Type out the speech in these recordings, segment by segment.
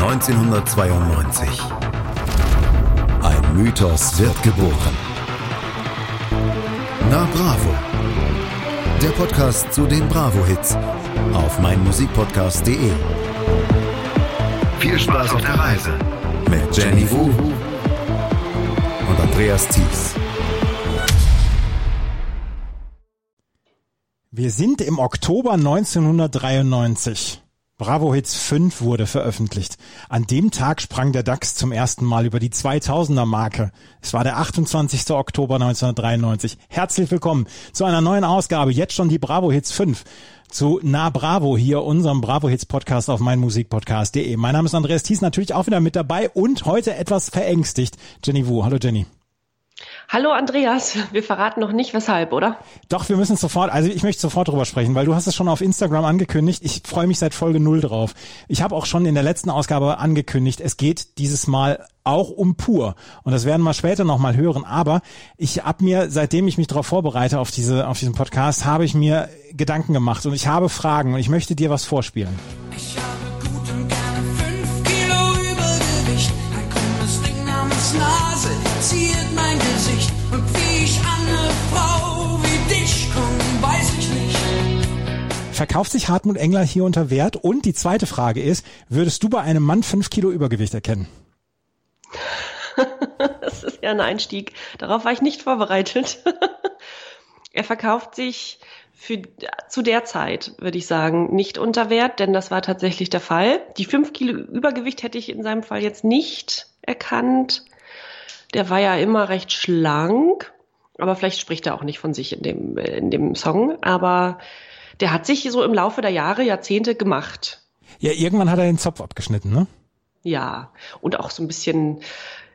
1992. Ein Mythos wird geboren. Na Bravo. Der Podcast zu den Bravo-Hits auf meinmusikpodcast.de. Viel Spaß auf der Reise mit Jenny Wu und Andreas Thies. Wir sind im Oktober 1993. Bravo Hits 5 wurde veröffentlicht. An dem Tag sprang der DAX zum ersten Mal über die 2000er Marke. Es war der 28. Oktober 1993. Herzlich willkommen zu einer neuen Ausgabe. Jetzt schon die Bravo Hits 5 zu Na Bravo hier, unserem Bravo Hits Podcast auf meinmusikpodcast.de. Mein Name ist Andreas Thies, natürlich auch wieder mit dabei und heute etwas verängstigt. Jenny Wu. Hallo Jenny. Hallo Andreas, wir verraten noch nicht weshalb, oder? Doch, wir müssen sofort, also ich möchte sofort drüber sprechen, weil du hast es schon auf Instagram angekündigt. Ich freue mich seit Folge null drauf. Ich habe auch schon in der letzten Ausgabe angekündigt, es geht dieses Mal auch um pur. Und das werden wir später nochmal hören. Aber ich habe mir, seitdem ich mich darauf vorbereite auf diese, auf diesen Podcast, habe ich mir Gedanken gemacht und ich habe Fragen und ich möchte dir was vorspielen. Ich Verkauft sich Hartmut Engler hier unter Wert? Und die zweite Frage ist, würdest du bei einem Mann fünf Kilo Übergewicht erkennen? das ist ja ein Einstieg. Darauf war ich nicht vorbereitet. er verkauft sich für, zu der Zeit, würde ich sagen, nicht unter Wert, denn das war tatsächlich der Fall. Die fünf Kilo Übergewicht hätte ich in seinem Fall jetzt nicht erkannt. Der war ja immer recht schlank, aber vielleicht spricht er auch nicht von sich in dem, in dem Song, aber der hat sich so im Laufe der Jahre, Jahrzehnte gemacht. Ja, irgendwann hat er den Zopf abgeschnitten, ne? Ja, und auch so ein bisschen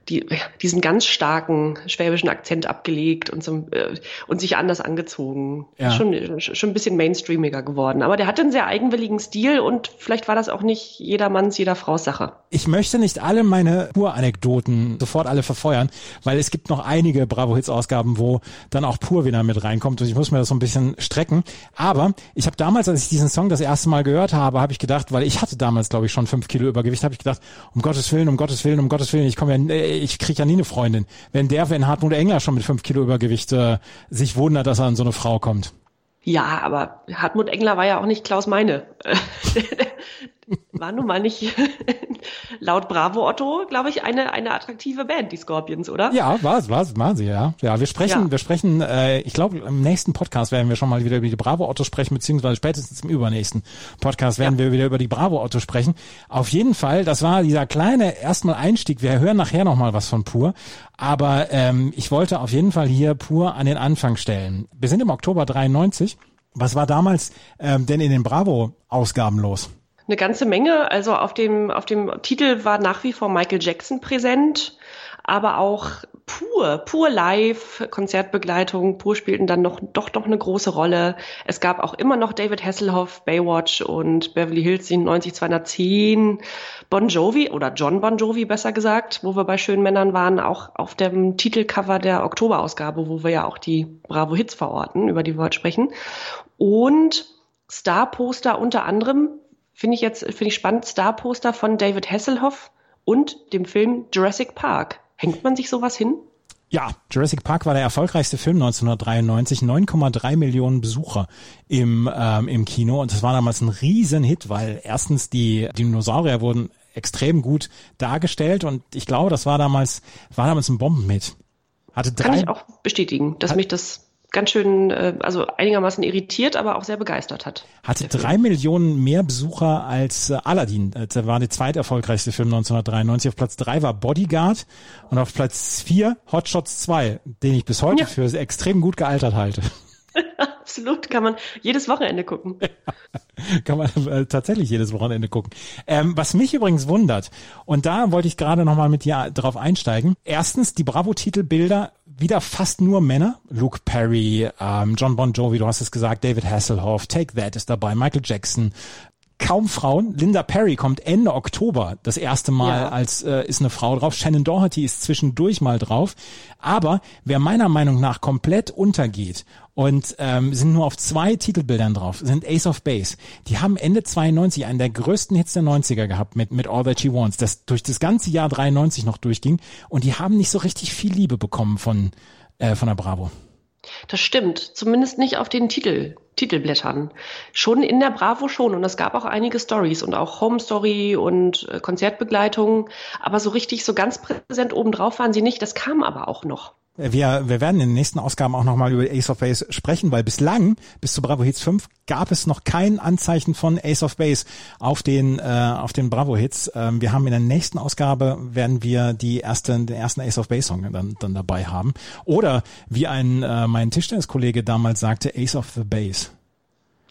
die, diesen ganz starken schwäbischen Akzent abgelegt und, so, äh, und sich anders angezogen. Ja. Schon, schon ein bisschen mainstreamiger geworden. Aber der hatte einen sehr eigenwilligen Stil und vielleicht war das auch nicht jedermanns, jeder Frau's Sache. Ich möchte nicht alle meine Pur-Anekdoten sofort alle verfeuern, weil es gibt noch einige Bravo-Hits-Ausgaben, wo dann auch Pur wieder mit reinkommt und ich muss mir das so ein bisschen strecken. Aber ich habe damals, als ich diesen Song das erste Mal gehört habe, habe ich gedacht, weil ich hatte damals, glaube ich, schon fünf Kilo Übergewicht, habe ich gedacht, um Gottes Willen, um Gottes Willen, um Gottes Willen, ich komme ja, ich kriege ja nie eine Freundin. Wenn der, wenn Hartmut Engler schon mit fünf Kilo Übergewicht äh, sich wundert, dass er an so eine Frau kommt. Ja, aber Hartmut Engler war ja auch nicht Klaus Meine. war nun mal nicht laut Bravo Otto, glaube ich, eine eine attraktive Band, die Scorpions, oder? Ja, war es, war es, waren sie, ja. Ja, wir sprechen, ja. wir sprechen, äh, ich glaube, im nächsten Podcast werden wir schon mal wieder über die Bravo Otto sprechen, beziehungsweise spätestens im übernächsten Podcast werden ja. wir wieder über die Bravo Otto sprechen. Auf jeden Fall, das war dieser kleine erstmal Einstieg. Wir hören nachher noch mal was von Pur, aber ähm, ich wollte auf jeden Fall hier Pur an den Anfang stellen. Wir sind im Oktober 93. Was war damals ähm, denn in den Bravo-Ausgaben los? Eine ganze Menge. Also auf dem, auf dem Titel war nach wie vor Michael Jackson präsent, aber auch pur, pur live, Konzertbegleitung, pur spielten dann noch, doch noch eine große Rolle. Es gab auch immer noch David Hasselhoff, Baywatch und Beverly Hills 97 210, Bon Jovi oder John Bon Jovi besser gesagt, wo wir bei Schönen Männern waren, auch auf dem Titelcover der Oktoberausgabe, wo wir ja auch die Bravo Hits verorten, über die wir heute sprechen. Und Starposter unter anderem finde ich jetzt finde ich spannend, Star-Poster von David Hasselhoff und dem Film Jurassic Park. Hängt man sich sowas hin? Ja, Jurassic Park war der erfolgreichste Film 1993, 9,3 Millionen Besucher im, ähm, im Kino und das war damals ein Riesenhit, weil erstens die Dinosaurier wurden extrem gut dargestellt und ich glaube, das war damals, war damals ein Bombenhit. Hatte drei, Kann ich auch bestätigen, dass hat, mich das ganz schön, äh, also einigermaßen irritiert, aber auch sehr begeistert hat. Hatte drei Millionen mehr Besucher als äh, Aladdin. Äh, das war der zweiterfolgreichste Film 1993. Auf Platz drei war Bodyguard und auf Platz vier Hotshots 2, den ich bis heute ja. für extrem gut gealtert halte. Absolut, kann man jedes Wochenende gucken. kann man äh, tatsächlich jedes Wochenende gucken. Ähm, was mich übrigens wundert, und da wollte ich gerade nochmal mit dir drauf einsteigen. Erstens, die Bravo-Titelbilder wieder fast nur Männer. Luke Perry, ähm, John Bon Jovi, du hast es gesagt, David Hasselhoff, Take That ist dabei, Michael Jackson, kaum Frauen. Linda Perry kommt Ende Oktober das erste Mal Ja. als äh, ist eine Frau drauf. Shannon Doherty ist zwischendurch mal drauf. Aber wer meiner Meinung nach komplett untergeht und ähm, sind nur auf zwei Titelbildern drauf, sind Ace of Base. Die haben Ende 92 einen der größten Hits der 90er gehabt mit, mit All That She Wants, das durch das ganze Jahr 93 noch durchging. Und die haben nicht so richtig viel Liebe bekommen von, äh, von der Bravo. Das stimmt. Zumindest nicht auf den Titel, Titelblättern. Schon in der Bravo schon. Und es gab auch einige Stories und auch Home Story und äh, Konzertbegleitungen. Aber so richtig, so ganz präsent obendrauf waren sie nicht. Das kam aber auch noch. Wir, wir werden in den nächsten Ausgaben auch nochmal über Ace of Base sprechen, weil bislang, bis zu Bravo Hits 5, gab es noch kein Anzeichen von Ace of Base auf den, äh, auf den Bravo Hits. Ähm, wir haben in der nächsten Ausgabe, werden wir die erste, den ersten Ace of Base Song dann, dann dabei haben. Oder wie ein, äh, mein Tischtenniskollege damals sagte, Ace of the Base.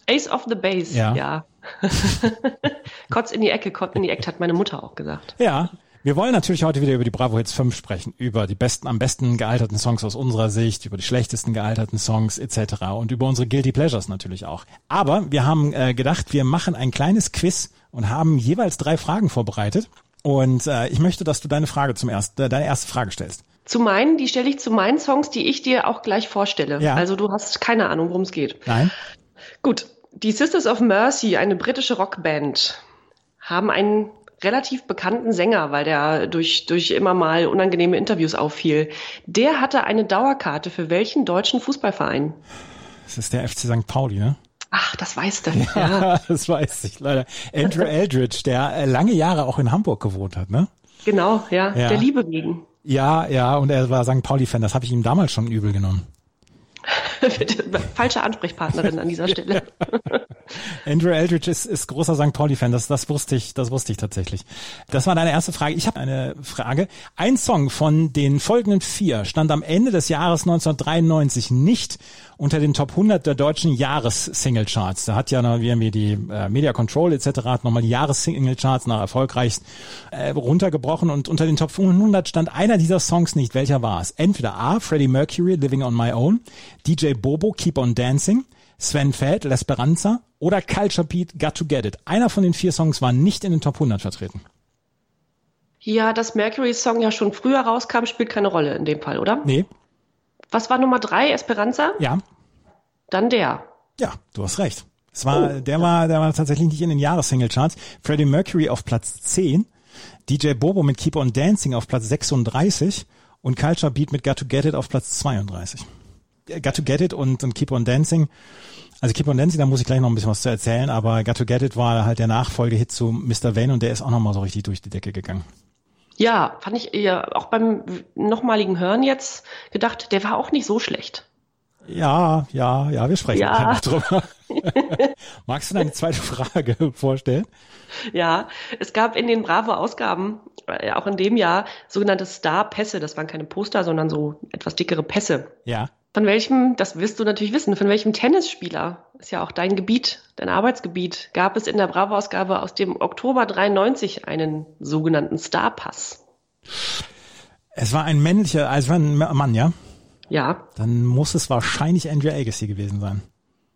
Ace of the Base, Ja. ja. Kotz in die Ecke, Kotz in die Ecke, hat meine Mutter auch gesagt. Ja. Wir wollen natürlich heute wieder über die Bravo Hits 5 sprechen, über die besten, am besten gealterten Songs aus unserer Sicht, über die schlechtesten gealterten Songs etc. und über unsere Guilty Pleasures natürlich auch. Aber wir haben äh, gedacht, wir machen ein kleines Quiz und haben jeweils drei Fragen vorbereitet. Und äh, ich möchte, dass du deine Frage zum ersten, äh, deine erste Frage stellst. Zu meinen, die stelle ich zu meinen Songs, die ich dir auch gleich vorstelle. Ja. Also du hast keine Ahnung, worum es geht. Nein? Gut, die Sisters of Mercy, eine britische Rockband, haben einen relativ bekannten Sänger, weil der durch, durch immer mal unangenehme Interviews auffiel. Der hatte eine Dauerkarte für welchen deutschen Fußballverein? Das ist der FC St. Pauli, ne? Ach, das weißt du. Ja. Ja, das weiß ich leider. Andrew Eldridge, der äh, lange Jahre auch in Hamburg gewohnt hat, ne? Genau, ja, Ja. der Liebe wegen. Ja, ja, und er war St. Pauli-Fan. Das habe ich ihm damals schon übel genommen. Falsche Ansprechpartnerin an dieser Stelle. Andrew Eldridge ist, ist großer St. Pauli-Fan, das, das wusste ich, das wusste ich tatsächlich. Das war deine erste Frage. Ich habe eine Frage. Ein Song von den folgenden vier stand am Ende des Jahres 1993 nicht unter den Top 100 der deutschen Jahres-Single-Charts. Da hat ja noch, wie mir die äh, Media Control etc. hat nochmal die Jahres-Single-Charts nach erfolgreich äh, runtergebrochen und unter den Top 100 stand einer dieser Songs nicht. Welcher war es? Entweder A, Freddie Mercury, Living on My Own, DJ Bobo, Keep on Dancing, Sven Feld, L'Esperanza oder Culture Beat, Got to Get It. Einer von den vier Songs war nicht in den Top 100 vertreten. Ja, dass Mercury-Song ja schon früher rauskam, spielt keine Rolle in dem Fall, oder? Nee, Was war Nummer drei? Esperanza? ja, Dann der. ja, du hast recht. Es war, Oh. der war, der war tatsächlich nicht in den Jahres-Single-Charts. Freddie Mercury auf Platz 10, DJ Bobo mit Keep on Dancing auf Platz 36 und Culture Beat mit Got to Get It auf Platz 32. Äh, Got to Get It und, und Keep on Dancing. Also Keep on Dancing, da muss ich gleich noch ein bisschen was zu erzählen, aber Got to Get It war halt der Nachfolgehit zu Mr. Vane und der ist auch nochmal so richtig durch die Decke gegangen. Ja, fand ich ja auch beim nochmaligen Hören jetzt gedacht, der war auch nicht so schlecht. Ja, ja, ja, wir sprechen Ja. drüber. Magst du deine zweite Frage vorstellen? Ja, es gab in den Bravo-Ausgaben, äh, auch in dem Jahr, sogenannte Star-Pässe. Das waren keine Poster, sondern so etwas dickere Pässe. Ja. Von welchem, das wirst du natürlich wissen, von welchem Tennisspieler, ist ja auch dein Gebiet, dein Arbeitsgebiet, gab es in der Bravo-Ausgabe aus dem Oktober 93 einen sogenannten Star-Pass. Es war ein männlicher, also es war ein Mann, ja? Ja, Dann muss es wahrscheinlich Andrew Agassi gewesen sein.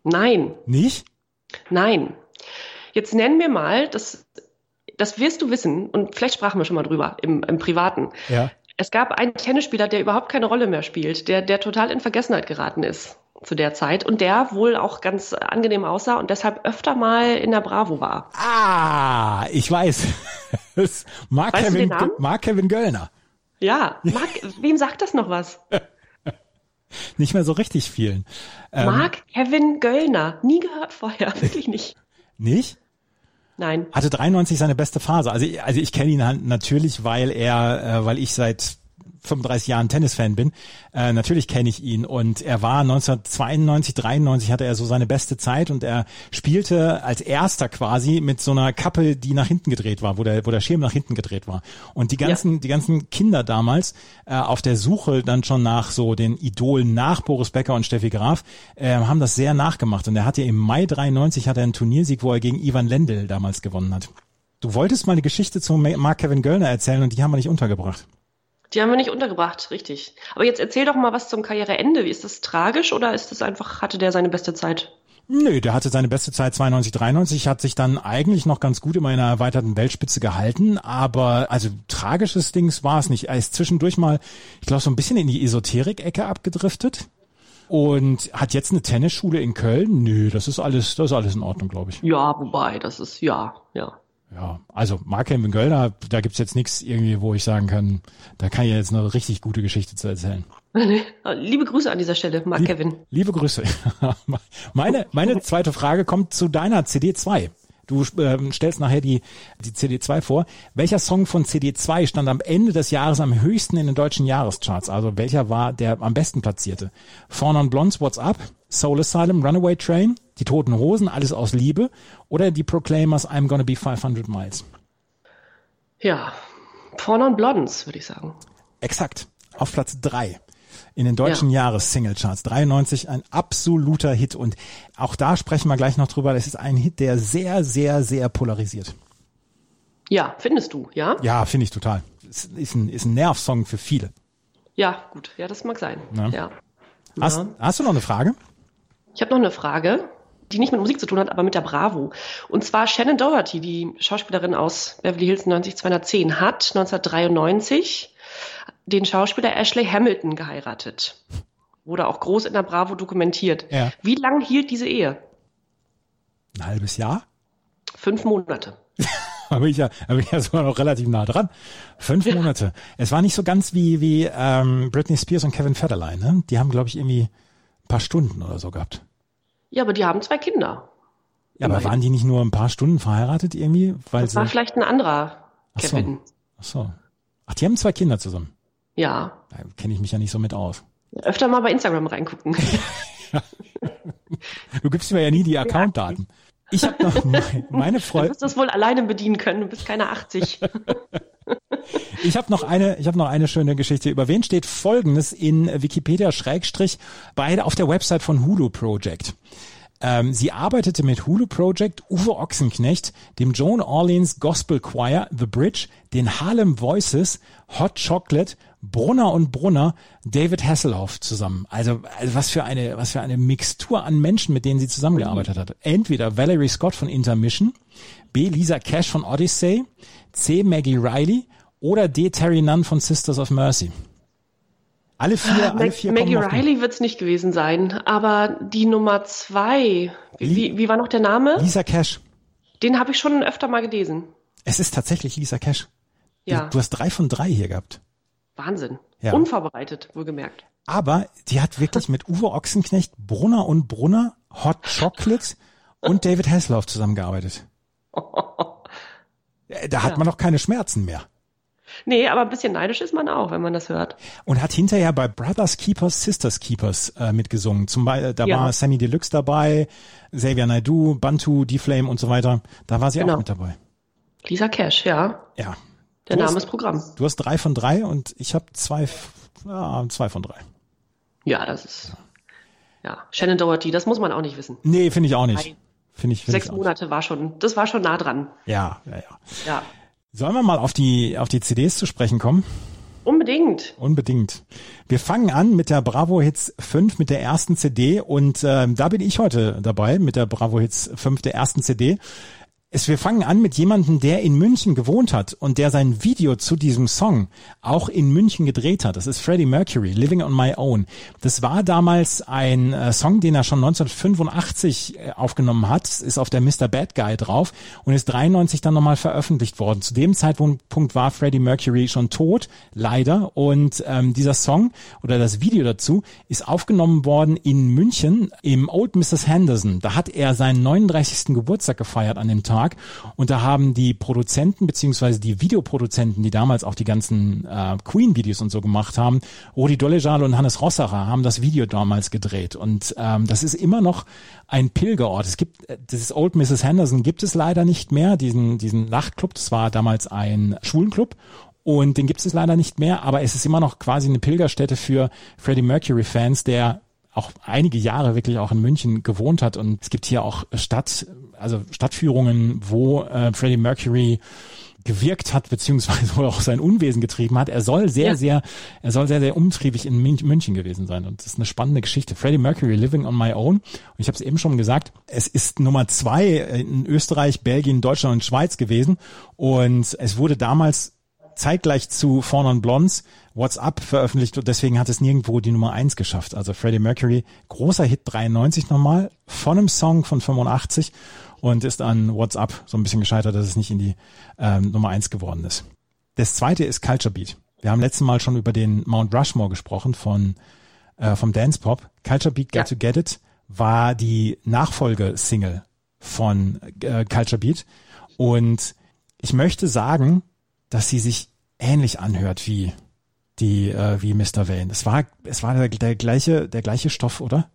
nein, Nicht? nein. Jetzt nenn mir mal, das, das wirst du wissen, und vielleicht sprachen wir schon mal drüber im, im Privaten. Ja. Es gab einen Tennisspieler, der überhaupt keine Rolle mehr spielt, der, der total in Vergessenheit geraten ist zu der Zeit und der wohl auch ganz angenehm aussah und deshalb öfter mal in der Bravo war. Ah, ich weiß. Mark, Weißt Kevin? Mark Kevin Göllner. Ja, Mark, wem sagt das noch was? Nicht mehr so richtig vielen. Ähm, Mark Kevin Göllner. Nie gehört vorher, wirklich nicht. Nicht? Nein. Hatte 93 seine beste Phase. Also, ich- also ich kenne ihn halt natürlich, weil er, äh, weil ich seit 35 Jahren Tennisfan bin. Äh, natürlich kenne ich ihn und er war 1992, 93 hatte er so seine beste Zeit und er spielte als erster quasi mit so einer Kappe, die nach hinten gedreht war, wo der, wo der Schirm nach hinten gedreht war. Und die ganzen, die ganzen Kinder damals äh, auf der Suche dann schon nach so den Idolen nach Boris Becker und Steffi Graf äh, haben das sehr nachgemacht und er hatte im Mai 93 hat er einen Turniersieg, wo er gegen Ivan Lendl damals gewonnen hat. Du wolltest mal eine Geschichte zu Mark Kevin Göllner erzählen und die haben wir nicht untergebracht. Die haben wir nicht untergebracht, richtig. Aber jetzt erzähl doch mal was zum Karriereende. Wie ist das tragisch oder ist das einfach, hatte der seine beste Zeit? Nö, der hatte seine beste Zeit 92, 93, hat sich dann eigentlich noch ganz gut in einer erweiterten Weltspitze gehalten, aber also tragisches Dings war es nicht. Er ist zwischendurch mal, ich glaube, so ein bisschen in die Esoterik-Ecke abgedriftet und hat jetzt eine Tennisschule in Köln. Nö, das ist alles, das ist alles in Ordnung, glaube ich. Ja, wobei, das ist, ja, ja. Ja, also Markheim in Köln, da gibt's jetzt nichts irgendwie, wo ich sagen kann, da kann ich jetzt eine richtig gute Geschichte zu erzählen. Liebe Grüße an dieser Stelle, Mark Lieb, Kevin. Liebe Grüße. meine, meine zweite Frage kommt zu deiner CD2. Du äh, stellst nachher die, die CD2 vor. Welcher Song von CD2 stand am Ende des Jahres am höchsten in den deutschen Jahrescharts? Also welcher war der am besten platzierte? Fawn on Blondes, What's Up? Soul Asylum, Runaway Train? Die Toten Hosen, Alles aus Liebe? Oder die Proclaimers, I'm Gonna Be 500 Miles? Ja, Fawn on Blondes, würde ich sagen. Exakt. Auf Platz drei in den deutschen ja. Jahressinglecharts. 93 ein absoluter Hit und auch da sprechen wir gleich noch drüber. Das ist ein Hit, der sehr, sehr, sehr polarisiert. Ja, findest du, ja? Ja, finde ich total. Es ist ein, ist ein Nervsong für viele. Ja, gut. Ja, das mag sein. Ja. ja. Hast, ja. hast du noch eine Frage? Ich habe noch eine Frage, die nicht mit Musik zu tun hat, aber mit der Bravo. Und zwar Shannon Doherty, die Schauspielerin aus Beverly Hills 90210, hat 1993 den Schauspieler Ashley Hamilton geheiratet. Wurde auch groß in der Bravo dokumentiert. Ja. Wie lang hielt diese Ehe? Ein halbes Jahr? Fünf Monate. da bin ich ja, da bin ich ja sogar noch relativ nah dran. Fünf ja. Monate. Es war nicht so ganz wie, wie ähm, Britney Spears und Kevin Federline. Ne? Die haben, glaube ich, irgendwie ein paar Stunden oder so gehabt. Ja, aber die haben zwei Kinder. Ja, aber waren die nicht nur ein paar Stunden verheiratet irgendwie? Weil das war vielleicht ein anderer Kevin. Ach so. Ach so. Ach, die haben zwei Kinder zusammen. Ja. Da kenne ich mich ja nicht so mit aus. Öfter mal bei Instagram reingucken. du gibst mir ja nie die Accountdaten. Ich habe noch meine Freundin. Du wirst das wohl alleine bedienen können. Du bist keine 80. ich habe noch eine, ich habe noch eine schöne Geschichte. Über wen steht Folgendes in Wikipedia Schrägstrich beide auf der Website von Hulu Project. Ähm, sie arbeitete mit Hulu Project, Uwe Ochsenknecht, dem Joan Orleans Gospel Choir, The Bridge, den Harlem Voices, Hot Chocolate, Brunner und Brunner, David Hasselhoff zusammen. Also, also was für eine, was für eine Mixtur an Menschen, mit denen sie zusammengearbeitet hat. Entweder Valerie Scott von Intermission, B. Lisa Cash von Odyssey, C. Maggie Riley oder D. Terry Nunn von Sisters of Mercy. Alle vier, alle vier Maggie Riley wird es nicht gewesen sein, aber die Nummer zwei, wie, wie war noch der Name? Lisa Cash. Den habe ich schon öfter mal gelesen. Es ist tatsächlich Lisa Cash. Ja. Du, du hast drei von drei hier gehabt. Wahnsinn. Ja. Unvorbereitet, wohlgemerkt. Aber die hat wirklich mit Uwe Ochsenknecht, Brunner und Brunner, Hot Chocolate und David Hasselhoff zusammengearbeitet. da hat ja. man noch keine Schmerzen mehr. Nee, aber ein bisschen neidisch ist man auch, wenn man das hört. Und hat hinterher bei Brothers Keepers, Sisters Keepers äh, mitgesungen. Zum Beispiel, da ja. war Sammy Deluxe dabei, Xavier Naidoo, Bantu, D-Flame und so weiter. Da war sie genau. auch mit dabei. Lisa Cash, ja. Ja. Der du Name hast, ist Programm. Du hast drei von drei und ich habe zwei, ja, zwei von drei. Ja, das ist. Ja. ja. Shannon Doherty, das muss man auch nicht wissen. Nee, finde ich auch nicht. Finde ich, find Sechs ich Monate war schon, das war schon nah dran. Ja, ja, ja. Ja. Sollen wir mal auf die, auf die CDs zu sprechen kommen? Unbedingt. Unbedingt. Wir fangen an mit der Bravo Hits 5, mit der ersten CD und äh, da bin ich heute dabei mit der Bravo Hits 5 der ersten CD. Es, wir fangen an mit jemandem, der in München gewohnt hat und der sein Video zu diesem Song auch in München gedreht hat. Das ist Freddie Mercury, Living on My Own. Das war damals ein äh, Song, den er schon 1985 äh, aufgenommen hat. Ist auf der Mr. Bad Guy drauf und ist 93 dann nochmal veröffentlicht worden. Zu dem Zeitpunkt war Freddie Mercury schon tot, leider. Und ähm, dieser Song oder das Video dazu ist aufgenommen worden in München im Old Mrs. Henderson. Da hat er seinen 39. Geburtstag gefeiert an dem Tag. Tag. Und da haben die Produzenten beziehungsweise die Videoproduzenten, die damals auch die ganzen äh, Queen-Videos und so gemacht haben, Rudi Dollejal und Hannes Rossacher haben das Video damals gedreht. Und ähm, das ist immer noch ein Pilgerort. Es gibt äh, dieses Old Mrs. Henderson gibt es leider nicht mehr, diesen, diesen Nachtclub. Das war damals ein Schulenclub und den gibt es leider nicht mehr, aber es ist immer noch quasi eine Pilgerstätte für Freddie Mercury Fans, der auch einige Jahre wirklich auch in München gewohnt hat und es gibt hier auch Stadt, also Stadtführungen, wo äh, Freddie Mercury gewirkt hat, beziehungsweise auch sein Unwesen getrieben hat. Er soll sehr, ja. sehr, er soll sehr, sehr umtriebig in München gewesen sein. Und das ist eine spannende Geschichte. Freddie Mercury, Living on My Own. Und ich habe es eben schon gesagt, es ist Nummer zwei in Österreich, Belgien, Deutschland und Schweiz gewesen. Und es wurde damals zeitgleich zu Fawn on Blondes WhatsApp veröffentlicht und deswegen hat es nirgendwo die Nummer eins geschafft. Also Freddie Mercury, großer Hit 93 nochmal, von einem Song von 85 und ist an WhatsApp so ein bisschen gescheitert, dass es nicht in die ähm, Nummer eins geworden ist. Das zweite ist Culture Beat. Wir haben letztes Mal schon über den Mount Rushmore gesprochen von äh, vom Dance Pop. Culture Beat Got ja. to Get It war die Nachfolgesingle von äh, Culture Beat und ich möchte sagen, dass sie sich ähnlich anhört wie die äh, wie Mr. Wayne. Es war es war der, der gleiche der gleiche Stoff, oder?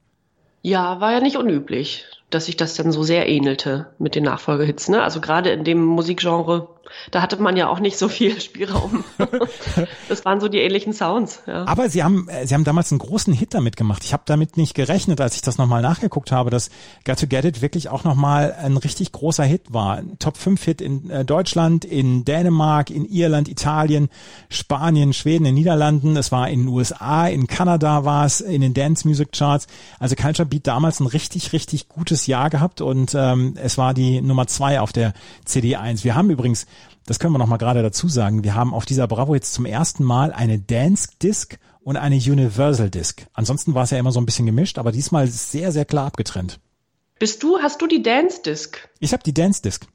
Ja, war ja nicht unüblich, dass sich das dann so sehr ähnelte mit den Nachfolgehits. Ne? Also gerade in dem Musikgenre da hatte man ja auch nicht so viel Spielraum. das waren so die ähnlichen Sounds. Ja. Aber sie haben, äh, sie haben damals einen großen Hit damit gemacht. Ich habe damit nicht gerechnet, als ich das nochmal nachgeguckt habe, dass Got to Get It wirklich auch nochmal ein richtig großer Hit war. Ein Top 5 Hit in äh, Deutschland, in Dänemark, in Irland, Italien, Spanien, Schweden, in Niederlanden. Es war in den USA, in Kanada war es, in den Dance Music Charts. Also Culture Beat damals ein richtig, richtig gutes Jahr gehabt und ähm, es war die Nummer zwei auf der CD1. Wir haben übrigens das können wir noch mal gerade dazu sagen, wir haben auf dieser Bravo jetzt zum ersten Mal eine Dance Disc und eine Universal Disc. Ansonsten war es ja immer so ein bisschen gemischt, aber diesmal sehr, sehr klar abgetrennt. Bist du, hast du die Dance Disc? Ich habe die Dance Disc.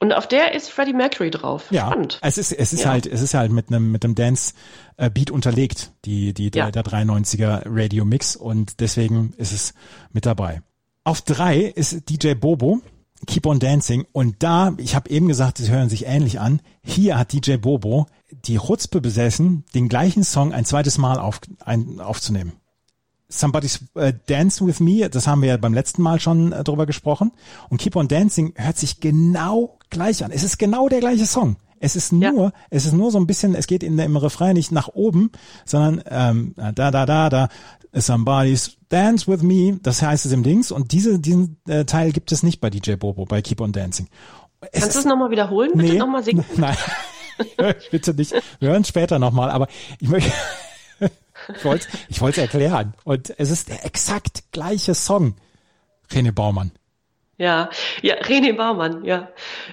Und auf der ist Freddie Mercury drauf. Ja, Spannend. es ist es ist ja. halt es ist halt mit einem mit einem Dance äh, Beat unterlegt, die die ja. der, der 93er Radio Mix und deswegen ist es mit dabei. Auf drei ist DJ Bobo Keep on Dancing. Und da, ich habe eben gesagt, sie hören sich ähnlich an. Hier hat DJ Bobo die Chutzpe besessen, den gleichen Song ein zweites Mal auf, ein, aufzunehmen. Somebody's uh, Dance With Me, das haben wir ja beim letzten Mal schon äh, drüber gesprochen. Und Keep on Dancing hört sich genau gleich an. Es ist genau der gleiche Song. Es ist nur, ja. es ist nur so ein bisschen, es geht in der, im Refrain nicht nach oben, sondern ähm, da, da, da, da, Somebody's Dance With Me, das heißt es im Dings und diese, diesen äh, Teil gibt es nicht bei DJ Bobo, bei Keep on Dancing. Es Kannst du es nochmal wiederholen? Bitte nee, nochmal singen? Nein, bitte nicht. Wir hören später nochmal, aber ich möchte, ich wollte ich wollte erklären und es ist der exakt gleiche Song. René Baumann. Ja, ja, René Baumann, ja.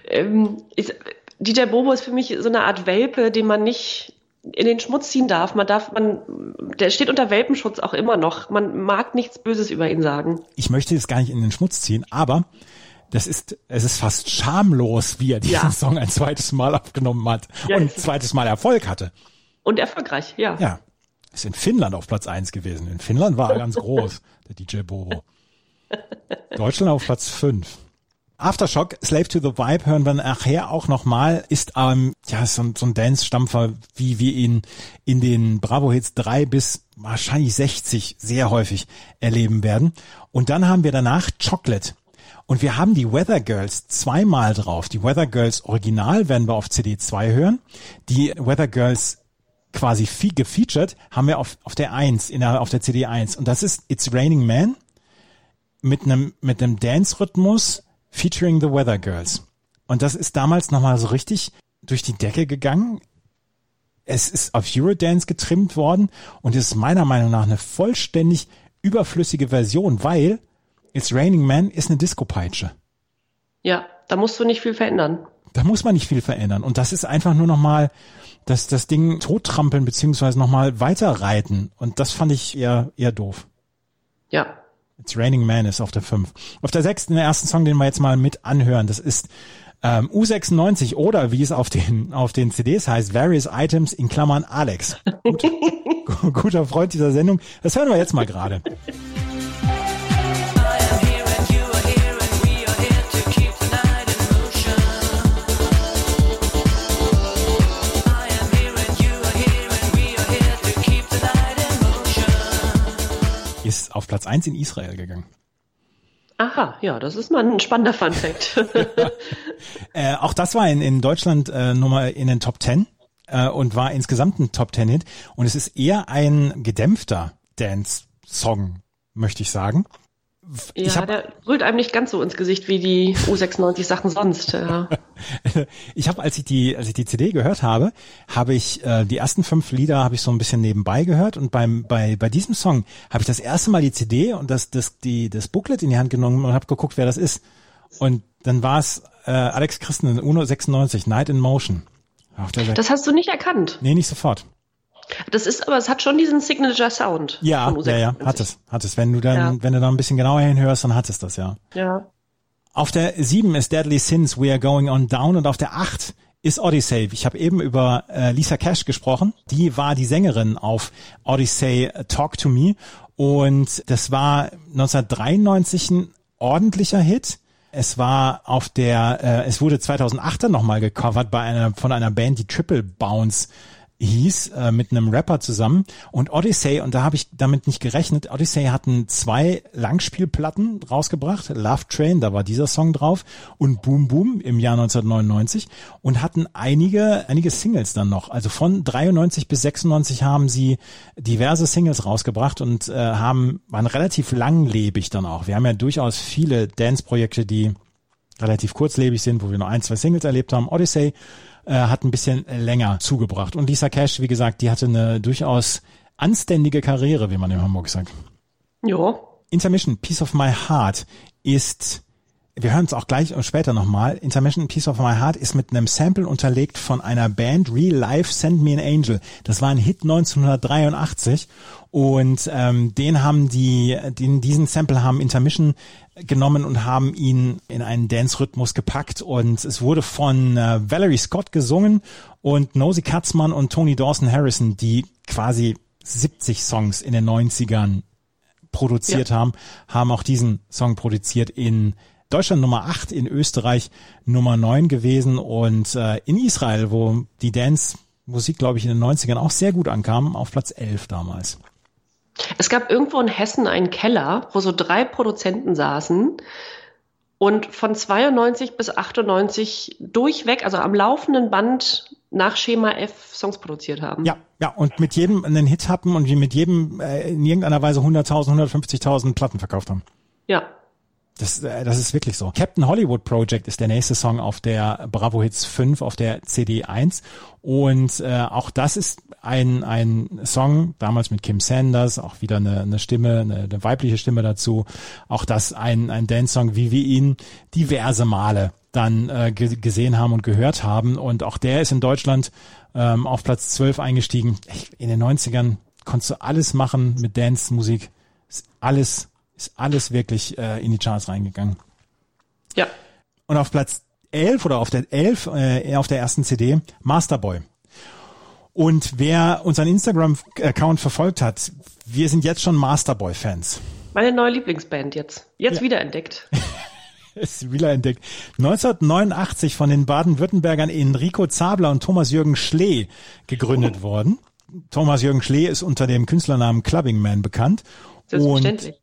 Ähm, ist, DJ Bobo ist für mich so eine Art Welpe, den man nicht in den Schmutz ziehen darf. Man darf, man, der steht unter Welpenschutz auch immer noch. Man mag nichts Böses über ihn sagen. Ich möchte jetzt gar nicht in den Schmutz ziehen, aber das ist, es ist fast schamlos, wie er diesen ja. Song ein zweites Mal aufgenommen hat ja, und ein zweites Mal Erfolg hatte. Und erfolgreich, ja. Ja. Ist in Finnland auf Platz eins gewesen. In Finnland war er ganz groß, der DJ Bobo. Deutschland auf Platz fünf. Aftershock, Slave to the Vibe hören wir nachher auch nochmal, ist ähm, ja so, so ein Dance-Stampfer, wie wir ihn in den Bravo-Hits drei bis wahrscheinlich 60 sehr häufig erleben werden. Und dann haben wir danach Chocolate. Und wir haben die Weather Girls zweimal drauf. Die Weather Girls Original werden wir auf CD 2 hören. Die Weather Girls quasi gefeatured haben wir auf, auf der 1, in der, auf der CD 1. Und das ist It's Raining Man mit einem, mit einem Dance-Rhythmus, featuring the Weather Girls. Und das ist damals nochmal so richtig durch die Decke gegangen. Es ist auf Eurodance getrimmt worden und ist meiner Meinung nach eine vollständig überflüssige Version, weil It's Raining Man ist eine Disco-Peitsche. Ja, da musst du nicht viel verändern. Da muss man nicht viel verändern. Und das ist einfach nur nochmal das, das Ding tottrampeln beziehungsweise nochmal weiterreiten. Und das fand ich eher, eher doof. Ja, It's Raining Man ist auf der 5. Auf der 6. der ersten Song, den wir jetzt mal mit anhören, das ist ähm, U96 oder wie es auf den, auf den CDs heißt, Various Items in Klammern Alex. Gut, guter Freund dieser Sendung. Das hören wir jetzt mal gerade. Ist auf Platz eins in Israel gegangen. Aha, ja, das ist mal ein spannender Fun Fact. äh, auch das war in, in Deutschland äh, Nummer in den Top Ten äh, und war insgesamt ein Top Ten Hit. Und es ist eher ein gedämpfter Dance-Song, möchte ich sagen. Ja, hab, der brüllt einem nicht ganz so ins Gesicht wie die U96 Sachen sonst. Ja. ich habe, als ich die, als ich die CD gehört habe, habe ich äh, die ersten fünf Lieder habe ich so ein bisschen nebenbei gehört und beim bei bei diesem Song habe ich das erste Mal die CD und das das die das Booklet in die Hand genommen und habe geguckt, wer das ist. Und dann war es äh, Alex Christen in Uno 96 Night in Motion. Das hast du nicht erkannt? Nee, nicht sofort. Das ist aber, es hat schon diesen Signature Sound. Ja, ja, ja, hat es, hat es. Wenn du dann, ja. wenn du da ein bisschen genauer hinhörst, dann hat es das, ja. Ja. Auf der 7 ist Deadly Sins, We Are Going On Down und auf der 8 ist Odyssey. Ich habe eben über äh, Lisa Cash gesprochen. Die war die Sängerin auf Odyssey äh, Talk to Me und das war 1993 ein ordentlicher Hit. Es war auf der, äh, es wurde 2008 dann nochmal gecovert bei einer von einer Band, die Triple Bounce hieß, äh, mit einem Rapper zusammen. Und Odyssey, und da habe ich damit nicht gerechnet, Odyssey hatten zwei Langspielplatten rausgebracht, Love Train, da war dieser Song drauf, und Boom Boom im Jahr 1999 und hatten einige, einige Singles dann noch. Also von 93 bis 96 haben sie diverse Singles rausgebracht und äh, haben, waren relativ langlebig dann auch. Wir haben ja durchaus viele Dance-Projekte, die relativ kurzlebig sind, wo wir nur ein, zwei Singles erlebt haben. Odyssey äh, hat ein bisschen länger zugebracht. Und Lisa Cash, wie gesagt, die hatte eine durchaus anständige Karriere, wie man in Hamburg sagt. Ja. Intermission, Piece of My Heart ist wir hören es auch gleich und später nochmal. Intermission Piece of My Heart ist mit einem Sample unterlegt von einer Band Real Life Send Me an Angel. Das war ein Hit 1983 und ähm, den haben die, den, diesen Sample haben Intermission genommen und haben ihn in einen Dance-Rhythmus gepackt und es wurde von äh, Valerie Scott gesungen und Nosy Katzmann und Tony Dawson Harrison, die quasi 70 Songs in den 90ern produziert ja. haben, haben auch diesen Song produziert in Deutschland Nummer 8, in Österreich Nummer 9 gewesen und äh, in Israel, wo die Dance-Musik, glaube ich, in den 90ern auch sehr gut ankam, auf Platz 11 damals. Es gab irgendwo in Hessen einen Keller, wo so drei Produzenten saßen und von 92 bis 98 durchweg, also am laufenden Band nach Schema F Songs produziert haben. Ja, ja, und mit jedem einen Hit hatten und mit jedem äh, in irgendeiner Weise 100.000, 150.000 Platten verkauft haben. Ja, das, äh, das ist wirklich so. Captain Hollywood Project ist der nächste Song auf der Bravo Hits 5 auf der CD 1 und äh, auch das ist ein ein Song damals mit Kim Sanders, auch wieder eine, eine Stimme, eine, eine weibliche Stimme dazu. Auch das ein ein Dance Song, wie wir ihn diverse Male dann äh, gesehen haben und gehört haben und auch der ist in Deutschland ähm, auf Platz 12 eingestiegen. In den 90ern konntest du alles machen mit Dance Musik. Ist alles ist alles wirklich äh, in die Charts reingegangen. Ja. Und auf Platz 11 oder auf der 11 äh, auf der ersten CD Masterboy. Und wer unseren Instagram-Account verfolgt hat, wir sind jetzt schon Masterboy-Fans. Meine neue Lieblingsband jetzt. Jetzt ja. wiederentdeckt. ist wiederentdeckt. 1989 von den Baden-Württembergern Enrico Zabler und Thomas Jürgen Schlee gegründet oh. worden. Thomas Jürgen Schlee ist unter dem Künstlernamen Clubbing Man bekannt. Und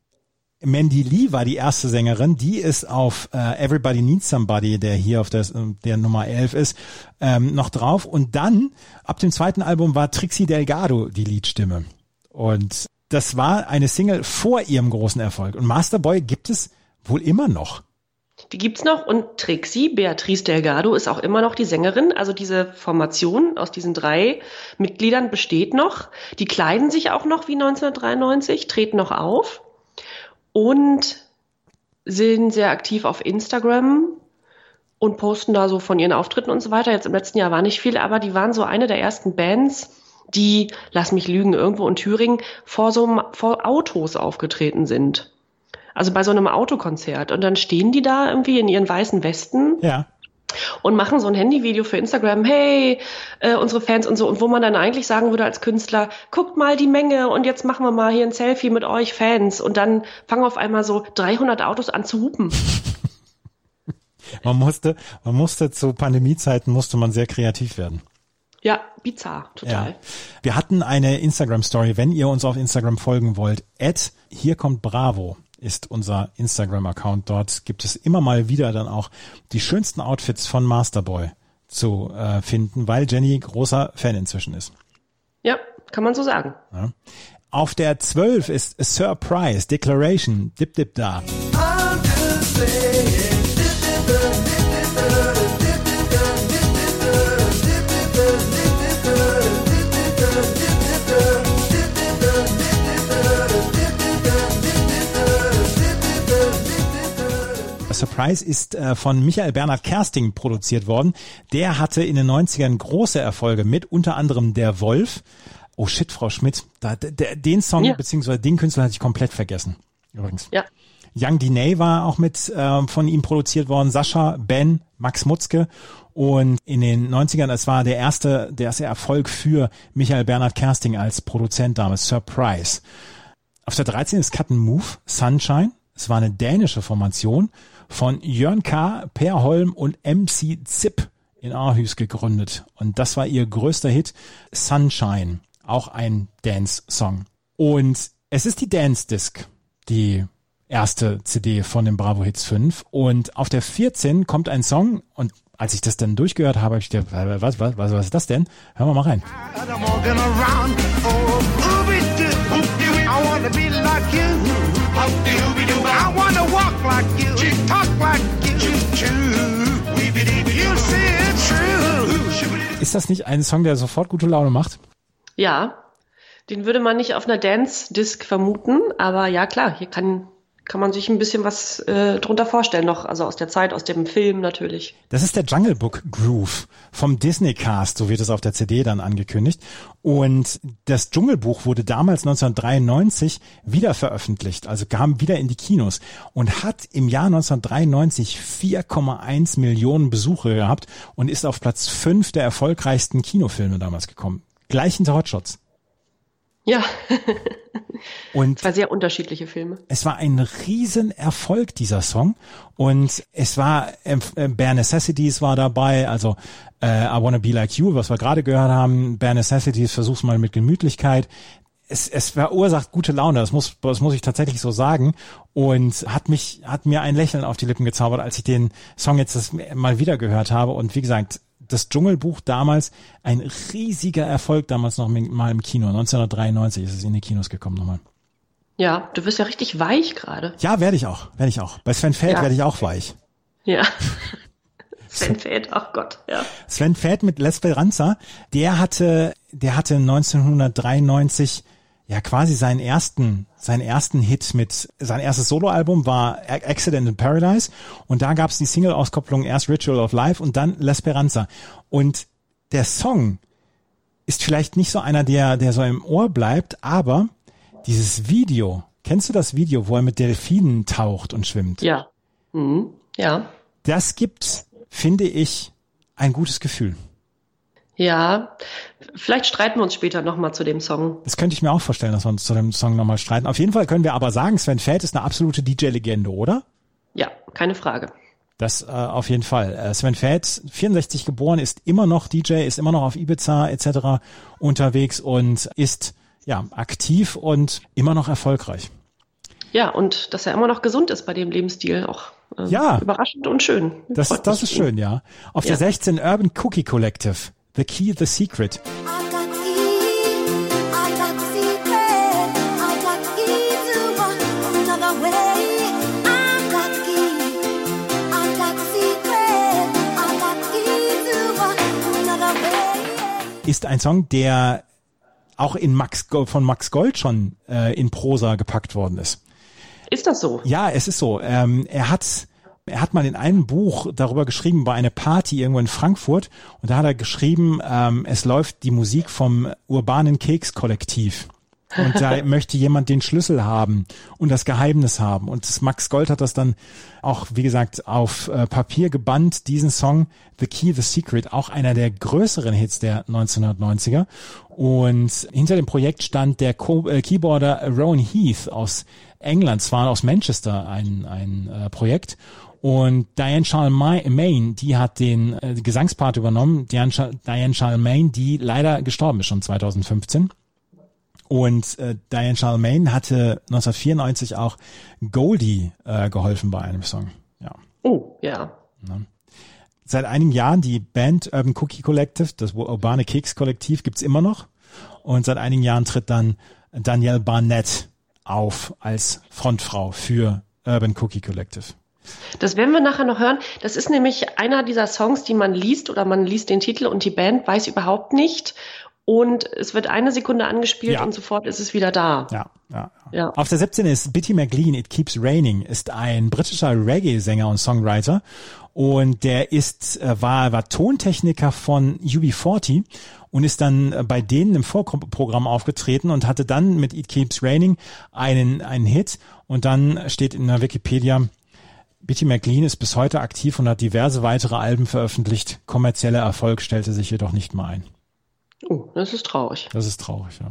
Mandy Lee war die erste Sängerin, die ist auf äh, Everybody Needs Somebody, der hier auf der, der Nummer 11 ist, ähm, noch drauf. Und dann, ab dem zweiten Album, war Trixie Delgado die Liedstimme. Und das war eine Single vor ihrem großen Erfolg. Und Masterboy gibt es wohl immer noch. Die gibt's noch und Trixie, Beatrice Delgado, ist auch immer noch die Sängerin. Also diese Formation aus diesen drei Mitgliedern besteht noch. Die kleiden sich auch noch wie 1993, treten noch auf und sind sehr aktiv auf Instagram und posten da so von ihren Auftritten und so weiter. Jetzt im letzten Jahr war nicht viel, aber die waren so eine der ersten Bands, die, lass mich lügen, irgendwo in Thüringen vor so vor Autos aufgetreten sind. Also bei so einem Autokonzert. Und dann stehen die da irgendwie in ihren weißen Westen. Ja und machen so ein Handyvideo für Instagram, hey, äh, unsere Fans und so, und wo man dann eigentlich sagen würde als Künstler, guckt mal die Menge und jetzt machen wir mal hier ein Selfie mit euch Fans und dann fangen auf einmal so 300 Autos an zu hupen. man musste, man musste zu Pandemiezeiten musste man sehr kreativ werden. Ja, bizarr, total. Ja. Wir hatten eine Instagram-Story, wenn ihr uns auf Instagram folgen wollt, at hier kommt Bravo ist unser Instagram-Account. Dort gibt es immer mal wieder dann auch die schönsten Outfits von Masterboy zu äh, finden, weil Jenny großer Fan inzwischen ist. Ja, kann man so sagen. Ja. Auf der 12 ist Surprise, Declaration, Dip Dip Da. Surprise ist äh, von Michael Bernhard Kersting produziert worden. Der hatte in den 90ern große Erfolge mit unter anderem Der Wolf. Oh shit, Frau Schmidt, da, der, den Song ja. beziehungsweise den Künstler hatte ich komplett vergessen. Übrigens. Ja. Young Diney war auch mit äh, von ihm produziert worden. Sascha, Ben, Max Mutzke. Und in den 90ern, es war der erste, der erste Erfolg für Michael Bernhard Kersting als Produzent damals. Surprise. Auf der 13 ist Cut Move, Sunshine. Es war eine dänische Formation von Jörn K., Per Holm und MC Zip in Aarhus gegründet. Und das war ihr größter Hit, Sunshine, auch ein Dance-Song. Und es ist die Dance Disc, die erste CD von den Bravo Hits 5. Und auf der 14 kommt ein Song und als ich das dann durchgehört habe, habe ich gedacht, was, was, was, was ist das denn? Hören wir mal rein. I wanna walk like you, Ist das nicht ein Song, der sofort gute Laune macht? Ja, den würde man nicht auf einer Dance-Disc vermuten, aber ja klar, hier kann kann man sich ein bisschen was äh, drunter vorstellen noch, also aus der Zeit, aus dem Film natürlich. Das ist der Jungle Book Groove vom Disney Cast, so wird es auf der CD dann angekündigt. Und das Dschungelbuch wurde damals 1993 wieder veröffentlicht, also kam wieder in die Kinos und hat im Jahr 1993 4,1 Millionen Besuche gehabt und ist auf Platz 5 der erfolgreichsten Kinofilme damals gekommen. Gleich hinter Hotshots. Ja. Und es war sehr unterschiedliche Filme. Es war ein Riesenerfolg, dieser Song. Und es war, äh, Bare Necessities war dabei, also äh, I Wanna Be Like You, was wir gerade gehört haben. Bare Necessities, versuch's mal mit Gemütlichkeit. Es, es verursacht gute Laune, das muss, das muss ich tatsächlich so sagen. Und hat mich, hat mir ein Lächeln auf die Lippen gezaubert, als ich den Song jetzt das mal wieder gehört habe. Und wie gesagt, das Dschungelbuch damals ein riesiger Erfolg damals noch mal im Kino. 1993 ist es in die Kinos gekommen nochmal. Ja, du wirst ja richtig weich gerade. Ja, werde ich auch, werde ich auch. Bei Sven Feld ja. werde ich auch weich. Ja. Sven Feld, ach Gott, ja. Sven Feld mit L'Esperanza, der hatte, der hatte 1993 ja quasi seinen ersten, seinen ersten Hit mit, sein erstes Soloalbum war Accident in Paradise und da gab es die Single-Auskopplung erst Ritual of Life und dann L'Esperanza. Und der Song ist vielleicht nicht so einer, der, der so im Ohr bleibt, aber dieses Video, kennst du das Video, wo er mit Delfinen taucht und schwimmt? Ja. Mhm. Ja. Das gibt, finde ich, ein gutes Gefühl. Ja, vielleicht streiten wir uns später nochmal zu dem Song. Das könnte ich mir auch vorstellen, dass wir uns zu dem Song nochmal streiten. Auf jeden Fall können wir aber sagen, Sven Feld ist eine absolute DJ-Legende, oder? Ja, keine Frage. Das äh, auf jeden Fall. Äh, Sven Feld, 64 geboren, ist immer noch DJ, ist immer noch auf Ibiza etc. unterwegs und ist ja aktiv und immer noch erfolgreich. Ja, und dass er immer noch gesund ist bei dem Lebensstil, auch ähm, ja. überraschend und schön. Das, das ist schön, ja. Auf ja. der 16 Urban Cookie Collective. The Key, The Secret. ist ein Song, der auch in Max von Max Gold schon äh, in Prosa gepackt worden ist. Ist das so? Ja, es ist so. Ähm, er hat er hat mal in einem Buch darüber geschrieben, bei einer Party irgendwo in Frankfurt, und da hat er geschrieben, ähm, es läuft die Musik vom urbanen Keks-Kollektiv. Und da möchte jemand den Schlüssel haben und das Geheimnis haben. Und Max Gold hat das dann auch, wie gesagt, auf äh, Papier gebannt, diesen Song The Key, The Secret, auch einer der größeren Hits der 1990er. Und hinter dem Projekt stand der Co äh, Keyboarder Rowan Heath aus England, zwar aus Manchester ein, ein äh, Projekt. Und Diane Charlemagne, die hat den äh, Gesangspart übernommen. Diane, Diane Charlemagne, die leider gestorben ist schon 2015. Und äh, Diane Charlemagne hatte 1994 auch Goldie äh, geholfen bei einem Song. Ja. Oh, ja. ja. Seit einigen Jahren die Band Urban Cookie Collective, das urbane Keks Kollektiv gibt's immer noch. Und seit einigen Jahren tritt dann Danielle Barnett auf als Frontfrau für Urban Cookie Collective. Das werden wir nachher noch hören. Das ist nämlich einer dieser Songs, die man liest oder man liest den Titel und die Band weiß überhaupt nicht. Und es wird eine Sekunde angespielt ja. und sofort ist es wieder da. Ja, ja, ja. Auf der 17 ist Bitty McLean, It Keeps Raining, ist ein britischer Reggae-Sänger und Songwriter. Und der ist, äh, war, war Tontechniker von UB40 und ist dann äh, bei denen im Vorprogramm aufgetreten und hatte dann mit It Keeps Raining einen, einen Hit. Und dann steht in der Wikipedia, Bitty McLean ist bis heute aktiv und hat diverse weitere Alben veröffentlicht. Kommerzieller Erfolg stellte sich jedoch nicht mehr ein. Oh, das ist traurig. Das ist traurig, ja.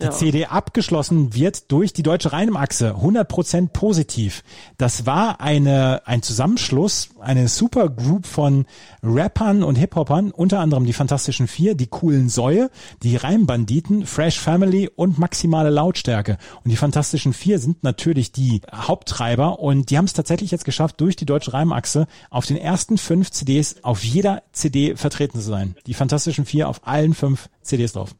Die ja. CD abgeschlossen wird durch die deutsche Rheinachse 100% positiv. Das war eine, ein Zusammenschluss, eine Supergroup von Rappern und Hip-Hopern, unter anderem die Fantastischen Vier, die coolen Säue, die Reimbanditen, Fresh Family und maximale Lautstärke. Und die Fantastischen Vier sind natürlich die Haupttreiber und die haben es tatsächlich jetzt geschafft, durch die deutsche Reimachse auf den ersten fünf CDs auf jeder CD vertreten zu sein. Die Fantastischen Vier auf allen fünf CDs drauf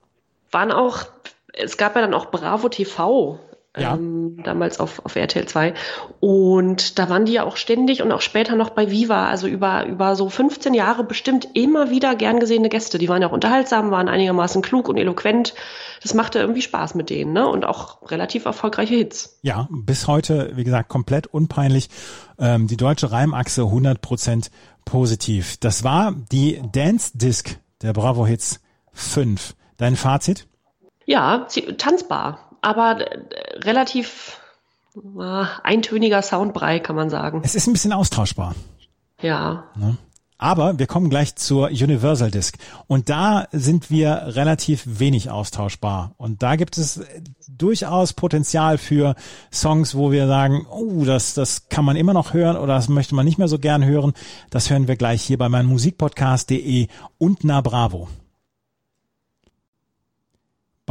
waren auch, es gab ja dann auch Bravo TV. Ja. Ähm, damals auf, auf RTL 2. Und da waren die ja auch ständig und auch später noch bei Viva, also über, über so 15 Jahre bestimmt immer wieder gern gesehene Gäste. Die waren ja auch unterhaltsam, waren einigermaßen klug und eloquent. Das machte irgendwie Spaß mit denen, ne? Und auch relativ erfolgreiche Hits. Ja, bis heute, wie gesagt, komplett unpeinlich. Ähm, die deutsche Reimachse 100% positiv. Das war die Dance Disc der Bravo Hits 5. Dein Fazit? Ja, tanzbar, aber äh, relativ äh, eintöniger Soundbrei, kann man sagen. Es ist ein bisschen austauschbar. Ja. Ne? Aber wir kommen gleich zur Universal Disc. Und da sind wir relativ wenig austauschbar. Und da gibt es durchaus Potenzial für Songs, wo wir sagen, oh, das, das kann man immer noch hören oder das möchte man nicht mehr so gern hören. Das hören wir gleich hier bei meinem Musikpodcast.de und Na Bravo.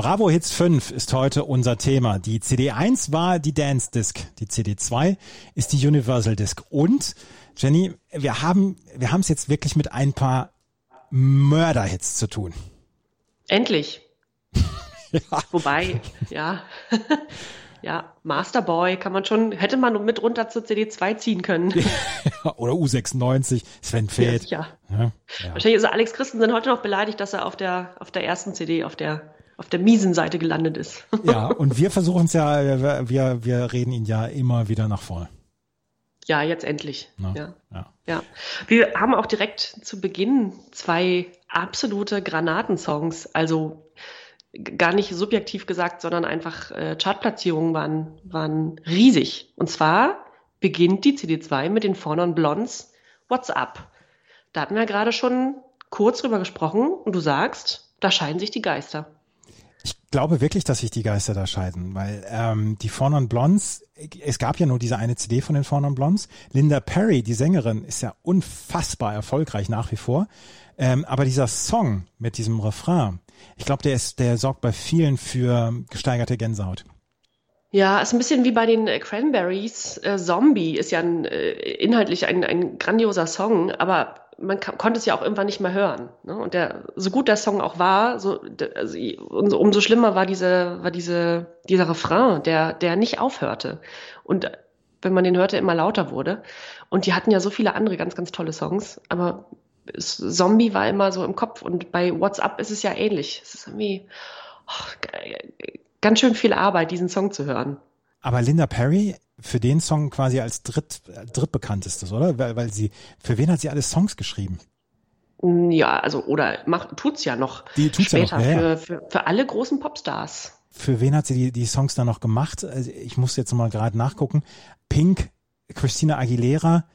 Bravo Hits 5 ist heute unser Thema. Die CD1 war die Dance Disc, die CD2 ist die Universal Disc. Und Jenny, wir haben wir haben es jetzt wirklich mit ein paar Mörderhits zu tun. Endlich. ja. Wobei, ja. ja, Masterboy kann man schon, hätte man mit runter zur CD2 ziehen können. Oder U96, Sven Feld. Ja, ja. ja. Wahrscheinlich ist Alex Christensen heute noch beleidigt, dass er auf der, auf der ersten CD, auf der auf der miesen Seite gelandet ist. ja, und wir versuchen es ja, wir, wir reden ihn ja immer wieder nach vorne. Ja, jetzt endlich. Na, ja. ja. Ja. Wir haben auch direkt zu Beginn zwei absolute Granatensongs, also gar nicht subjektiv gesagt, sondern einfach äh, Chartplatzierungen waren, waren riesig. Und zwar beginnt die CD2 mit den Fornon Blondes What's Up. Da hatten wir gerade schon kurz drüber gesprochen und du sagst, da scheiden sich die Geister. Ich glaube wirklich, dass sich die Geister da scheiden, weil ähm, die Four Non Blondes, es gab ja nur diese eine CD von den Four Non Blondes. Linda Perry, die Sängerin, ist ja unfassbar erfolgreich nach wie vor. Ähm, aber dieser Song mit diesem Refrain, ich glaube, der ist, der sorgt bei vielen für gesteigerte Gänsehaut. Ja, ist ein bisschen wie bei den Cranberries. Äh, Zombie ist ja ein, äh, inhaltlich ein, ein grandioser Song, aber man konnte es ja auch irgendwann nicht mehr hören. Ne? Und der, so gut der Song auch war, so, also, umso, umso schlimmer war diese, war diese, dieser Refrain, der, der nicht aufhörte. Und wenn man den hörte, immer lauter wurde. Und die hatten ja so viele andere ganz, ganz tolle Songs, aber Zombie war immer so im Kopf und bei WhatsApp ist es ja ähnlich. Es ist irgendwie oh, ganz schön viel Arbeit, diesen Song zu hören. Aber Linda Perry für den Song quasi als dritt, drittbekanntestes, oder? Weil, weil sie, für wen hat sie alle Songs geschrieben? Mm, ja, also, oder macht, tut's ja noch. Die tut's später ja noch, ja, Für, für, für alle großen Popstars. Für wen hat sie die, die Songs dann noch gemacht? Also ich muss jetzt mal gerade nachgucken. Pink, Christina Aguilera.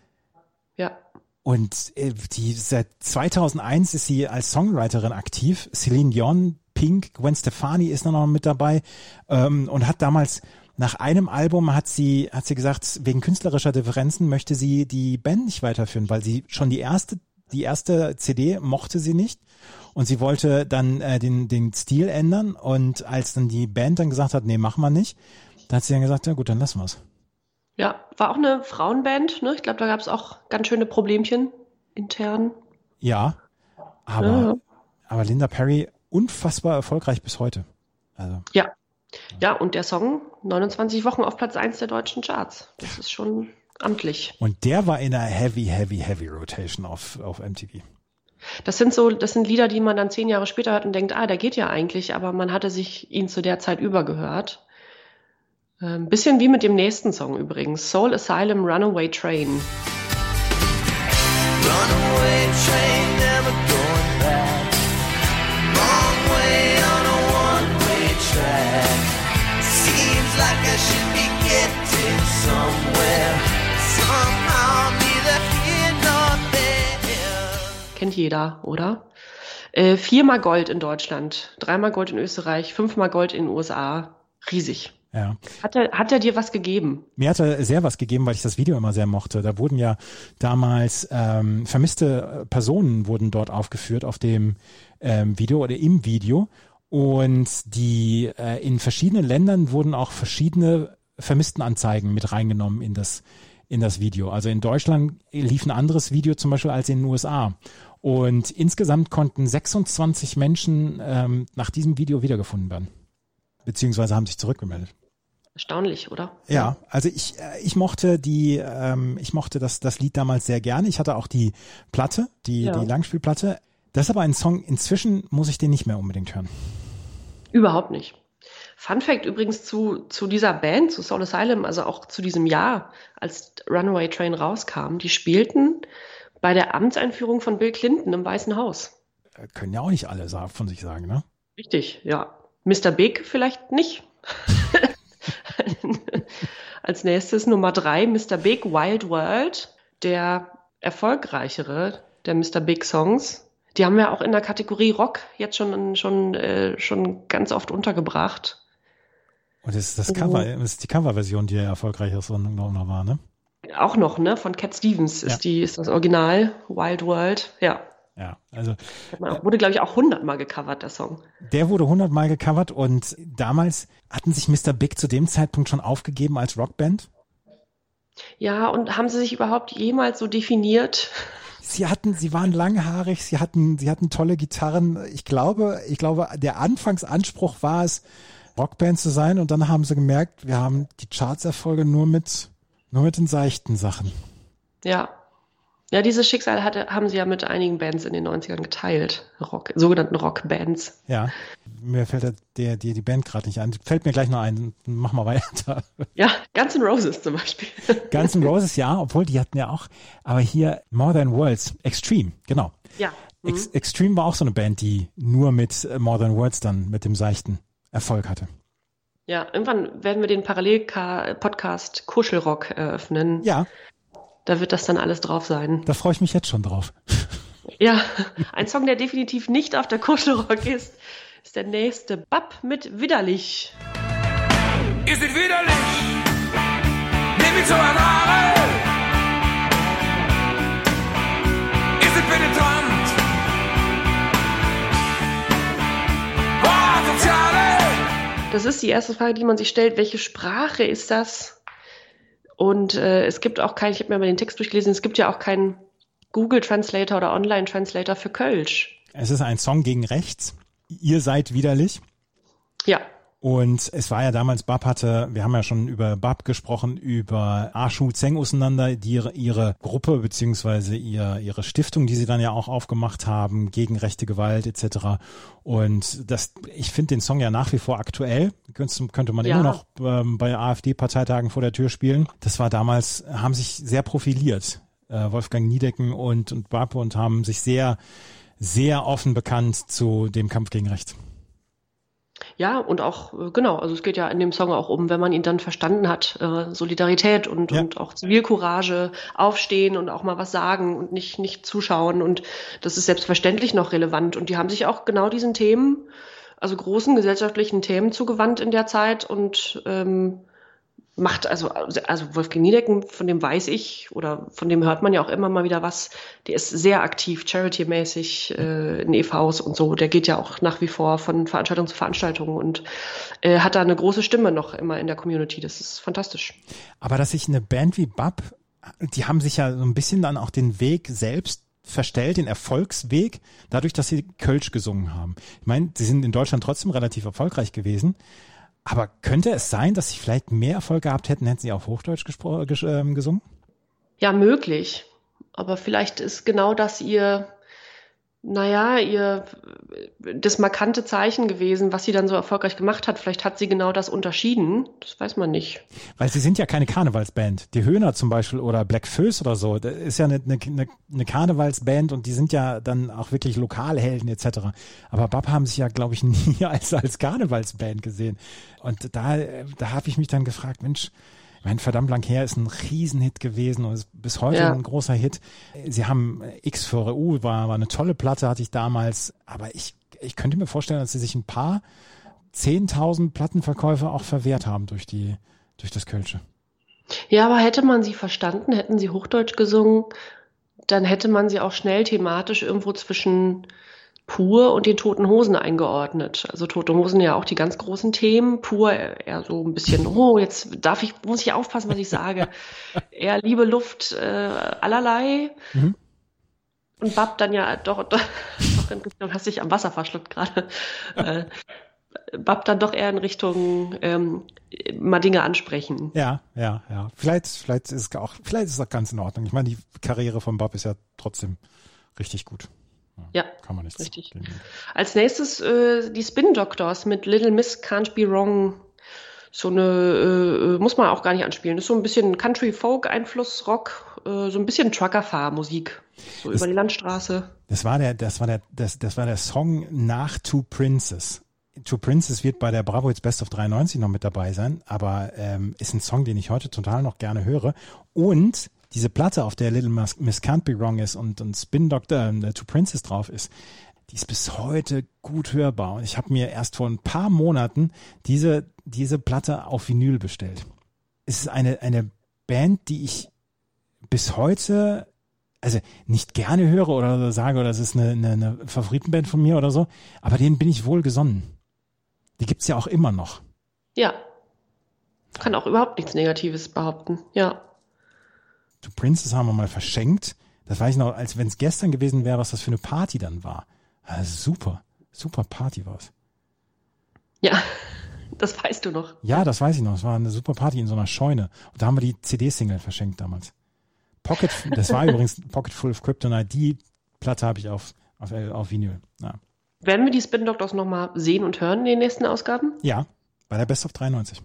Ja. Und äh, die seit 2001 ist sie als Songwriterin aktiv. Celine Dion, Pink, Gwen Stefani ist noch mit dabei ähm, und hat damals nach einem Album hat sie, hat sie gesagt, wegen künstlerischer Differenzen möchte sie die Band nicht weiterführen, weil sie schon die erste, die erste CD mochte sie nicht. Und sie wollte dann äh, den, den Stil ändern. Und als dann die Band dann gesagt hat, nee, machen wir nicht, dann hat sie dann gesagt, ja gut, dann lassen wir's. Ja, war auch eine Frauenband, ne? Ich glaube, da gab es auch ganz schöne Problemchen intern. Ja, aber, ja. aber Linda Perry unfassbar erfolgreich bis heute. Also. Ja, Ja, und der Song 29 Wochen auf Platz 1 der deutschen Charts. Das ist schon amtlich. Und der war in einer Heavy, Heavy, Heavy Rotation auf, auf MTV. Das sind so, das sind Lieder, die man dann zehn Jahre später hört und denkt, ah, der geht ja eigentlich, aber man hatte sich ihn zu der Zeit übergehört. Ein ähm, bisschen wie mit dem nächsten Song übrigens. Soul Asylum Runaway Train. Runaway train, Kennt jeder, oder? Äh, viermal Gold in Deutschland, dreimal Gold in Österreich, fünfmal Gold in den USA. Riesig. Ja. Hat er, hat er dir was gegeben? Mir hat er sehr was gegeben, weil ich das Video immer sehr mochte. Da wurden ja damals ähm, vermisste Personen wurden dort aufgeführt auf dem ähm, Video oder im Video. Und die äh, in verschiedenen Ländern wurden auch verschiedene Vermisstenanzeigen mit reingenommen in das in das Video. Also in Deutschland lief ein anderes Video zum Beispiel als in den USA. Und insgesamt konnten 26 Menschen ähm, nach diesem Video wiedergefunden werden. Beziehungsweise haben sich zurückgemeldet. Erstaunlich, oder? Ja, also ich, äh, ich mochte die, ähm, ich mochte das, das Lied damals sehr gerne. Ich hatte auch die Platte, die, ja. die Langspielplatte. Das ist aber ein Song, inzwischen muss ich den nicht mehr unbedingt hören. Überhaupt nicht. Fun Fact übrigens zu, zu dieser Band, zu Soul Asylum, also auch zu diesem Jahr, als Runaway Train rauskam, die spielten bei der Amtseinführung von Bill Clinton im Weißen Haus. Äh, können ja auch nicht alle von sich sagen, ne? Richtig, ja. Mr. Big vielleicht nicht. Als nächstes Nummer drei, Mr. Big Wild World, der erfolgreichere der Mr. Big Songs. Die haben wir auch in der Kategorie Rock jetzt schon, schon, äh, schon ganz oft untergebracht. Und das ist das Cover, das ist die Coverversion, die ja erfolgreicher noch war, ne? Auch noch, ne? Von Cat Stevens ist ja. die, ist das Original, Wild World, ja. Ja, also. Auch, wurde, glaube ich, auch hundertmal gecovert, der Song. Der wurde hundertmal gecovert und damals hatten sich Mr. Big zu dem Zeitpunkt schon aufgegeben als Rockband? Ja, und haben sie sich überhaupt jemals so definiert? Sie hatten, sie waren langhaarig, sie hatten, sie hatten tolle Gitarren. Ich glaube, ich glaube, der Anfangsanspruch war es, Rockband zu sein und dann haben sie gemerkt, wir haben die Chartserfolge nur mit, nur mit den seichten Sachen. Ja, ja, dieses Schicksal hatte, haben sie ja mit einigen Bands in den 90ern geteilt, Rock, sogenannten Rockbands. Ja, mir fällt der, der, die Band gerade nicht ein. Fällt mir gleich noch ein. Mach mal weiter. Ja, Guns N' Roses zum Beispiel. Guns N' Roses, ja, obwohl die hatten ja auch, aber hier More Than Words, Extreme, genau. Ja. Mhm. Ex Extreme war auch so eine Band, die nur mit äh, More Than Words dann, mit dem seichten Erfolg hatte. Ja, irgendwann werden wir den Parallel-Podcast Kuschelrock eröffnen. Ja. Da wird das dann alles drauf sein. Da freue ich mich jetzt schon drauf. Ja, ein Song, der definitiv nicht auf der Kuschelrock ist, ist der nächste. Bab mit Widerlich. Ist es widerlich? Nimm mich so an Haare. Ist es penetrant? Boah, Soziale. Das ist die erste Frage, die man sich stellt. Welche Sprache ist das? Und äh, es gibt auch kein, ich habe mir mal den Text durchgelesen, es gibt ja auch keinen Google Translator oder Online Translator für Kölsch. Es ist ein Song gegen rechts. Ihr seid widerlich. Ja. Und es war ja damals, Bab hatte, wir haben ja schon über Bab gesprochen, über Arshu Zeng auseinander, die ihre, ihre Gruppe beziehungsweise ihr, ihre Stiftung, die sie dann ja auch aufgemacht haben, gegen rechte Gewalt etc. Und das, ich finde den Song ja nach wie vor aktuell. Könnte, könnte man ja. immer noch ähm, bei AfD-Parteitagen vor der Tür spielen. Das war damals, haben sich sehr profiliert, äh, Wolfgang Niedecken und, und Bab und haben sich sehr, sehr offen bekannt zu dem Kampf gegen rechts. Ja, und auch, äh, genau, also es geht ja in dem Song auch um, wenn man ihn dann verstanden hat, äh, Solidarität und, ja. und auch Zivilcourage, aufstehen und auch mal was sagen und nicht, nicht zuschauen. Und das ist selbstverständlich noch relevant. Und die haben sich auch genau diesen Themen, also großen gesellschaftlichen Themen zugewandt in der Zeit und ähm, macht, also, also Wolfgang Niedecken, von dem weiß ich oder von dem hört man ja auch immer mal wieder was, der ist sehr aktiv, charity-mäßig äh, in EVs und so. Der geht ja auch nach wie vor von Veranstaltung zu Veranstaltung und äh, hat da eine große Stimme noch immer in der Community. Das ist fantastisch. Aber dass sich eine Band wie Bab, die haben sich ja so ein bisschen dann auch den Weg selbst verstellt, den Erfolgsweg, dadurch, dass sie Kölsch gesungen haben. Ich meine, sie sind in Deutschland trotzdem relativ erfolgreich gewesen. Aber könnte es sein, dass sie vielleicht mehr Erfolg gehabt hätten, hätten sie auf Hochdeutsch ges äh, gesungen? Ja, möglich. Aber vielleicht ist genau das ihr naja, ihr das markante Zeichen gewesen, was sie dann so erfolgreich gemacht hat. Vielleicht hat sie genau das unterschieden. Das weiß man nicht. Weil sie sind ja keine Karnevalsband. Die Höhner zum Beispiel oder Black Föß oder so, das ist ja eine, eine, eine Karnevalsband und die sind ja dann auch wirklich Lokalhelden etc. Aber Bab haben sich ja, glaube ich, nie als, als Karnevalsband gesehen. Und da, da habe ich mich dann gefragt, Mensch, mein verdammt lang her ist ein Riesenhit gewesen und ist bis heute ja. ein großer Hit. Sie haben X für U, war, war eine tolle Platte, hatte ich damals. Aber ich, ich könnte mir vorstellen, dass sie sich ein paar 10.000 Plattenverkäufe auch verwehrt haben durch die, durch das Kölsche. Ja, aber hätte man sie verstanden, hätten sie Hochdeutsch gesungen, dann hätte man sie auch schnell thematisch irgendwo zwischen Pur und den Toten Hosen eingeordnet. Also Tote Hosen ja auch die ganz großen Themen. Pur eher so ein bisschen, oh, jetzt darf ich, muss ich aufpassen, was ich sage. eher Liebe, Luft, äh, allerlei. Mhm. Und Bab dann ja doch, doch, doch hast dich am Wasser verschluckt gerade. äh, Bab dann doch eher in Richtung ähm, mal Dinge ansprechen. Ja, ja, ja. Vielleicht, vielleicht ist es auch, vielleicht ist es auch ganz in Ordnung. Ich meine, die Karriere von Bab ist ja trotzdem richtig gut. Ja, kann man nicht richtig. Gegen. Als nächstes äh, die Spin Doctors mit Little Miss Can't Be Wrong. So eine, äh, äh muss man auch gar nicht anspielen. Das ist so ein bisschen Country-Folk-Einfluss, Rock, äh, so ein bisschen Trucker-Fahr-Musik. So das, über die Landstraße. Das war der, das war der, das, das war der Song nach Two Princes. Two Princes wird bei der Bravo jetzt Best of 93 noch mit dabei sein, aber ähm, ist ein Song, den ich heute total noch gerne höre. Und diese Platte, auf der Little Miss, Can't Be Wrong ist und, und Spin Doctor äh, Two Princess drauf ist, die ist bis heute gut hörbar. Und ich habe mir erst vor ein paar Monaten diese, diese Platte auf Vinyl bestellt. Es ist eine, eine Band, die ich bis heute, also nicht gerne höre oder sage, oder es ist eine, eine, eine Favoritenband von mir oder so, aber denen bin ich wohl gesonnen. Die gibt's ja auch immer noch. Ja. Kann auch überhaupt nichts Negatives behaupten, ja. To Princess haben wir mal verschenkt. Das weiß ich noch, als wenn es gestern gewesen wäre, was das für eine Party dann war. Also super, super Party war es. Ja, das weißt du noch. Ja, das weiß ich noch. Es war eine super Party in so einer Scheune. Und da haben wir die CD-Single verschenkt damals. Pocket, das war übrigens Pocket Full of Kryptonite. Die Platte habe ich auf, auf, auf Vinyl. Ja. Werden wir die Spin Doctors nochmal sehen und hören in den nächsten Ausgaben? Ja, bei der Best of 93.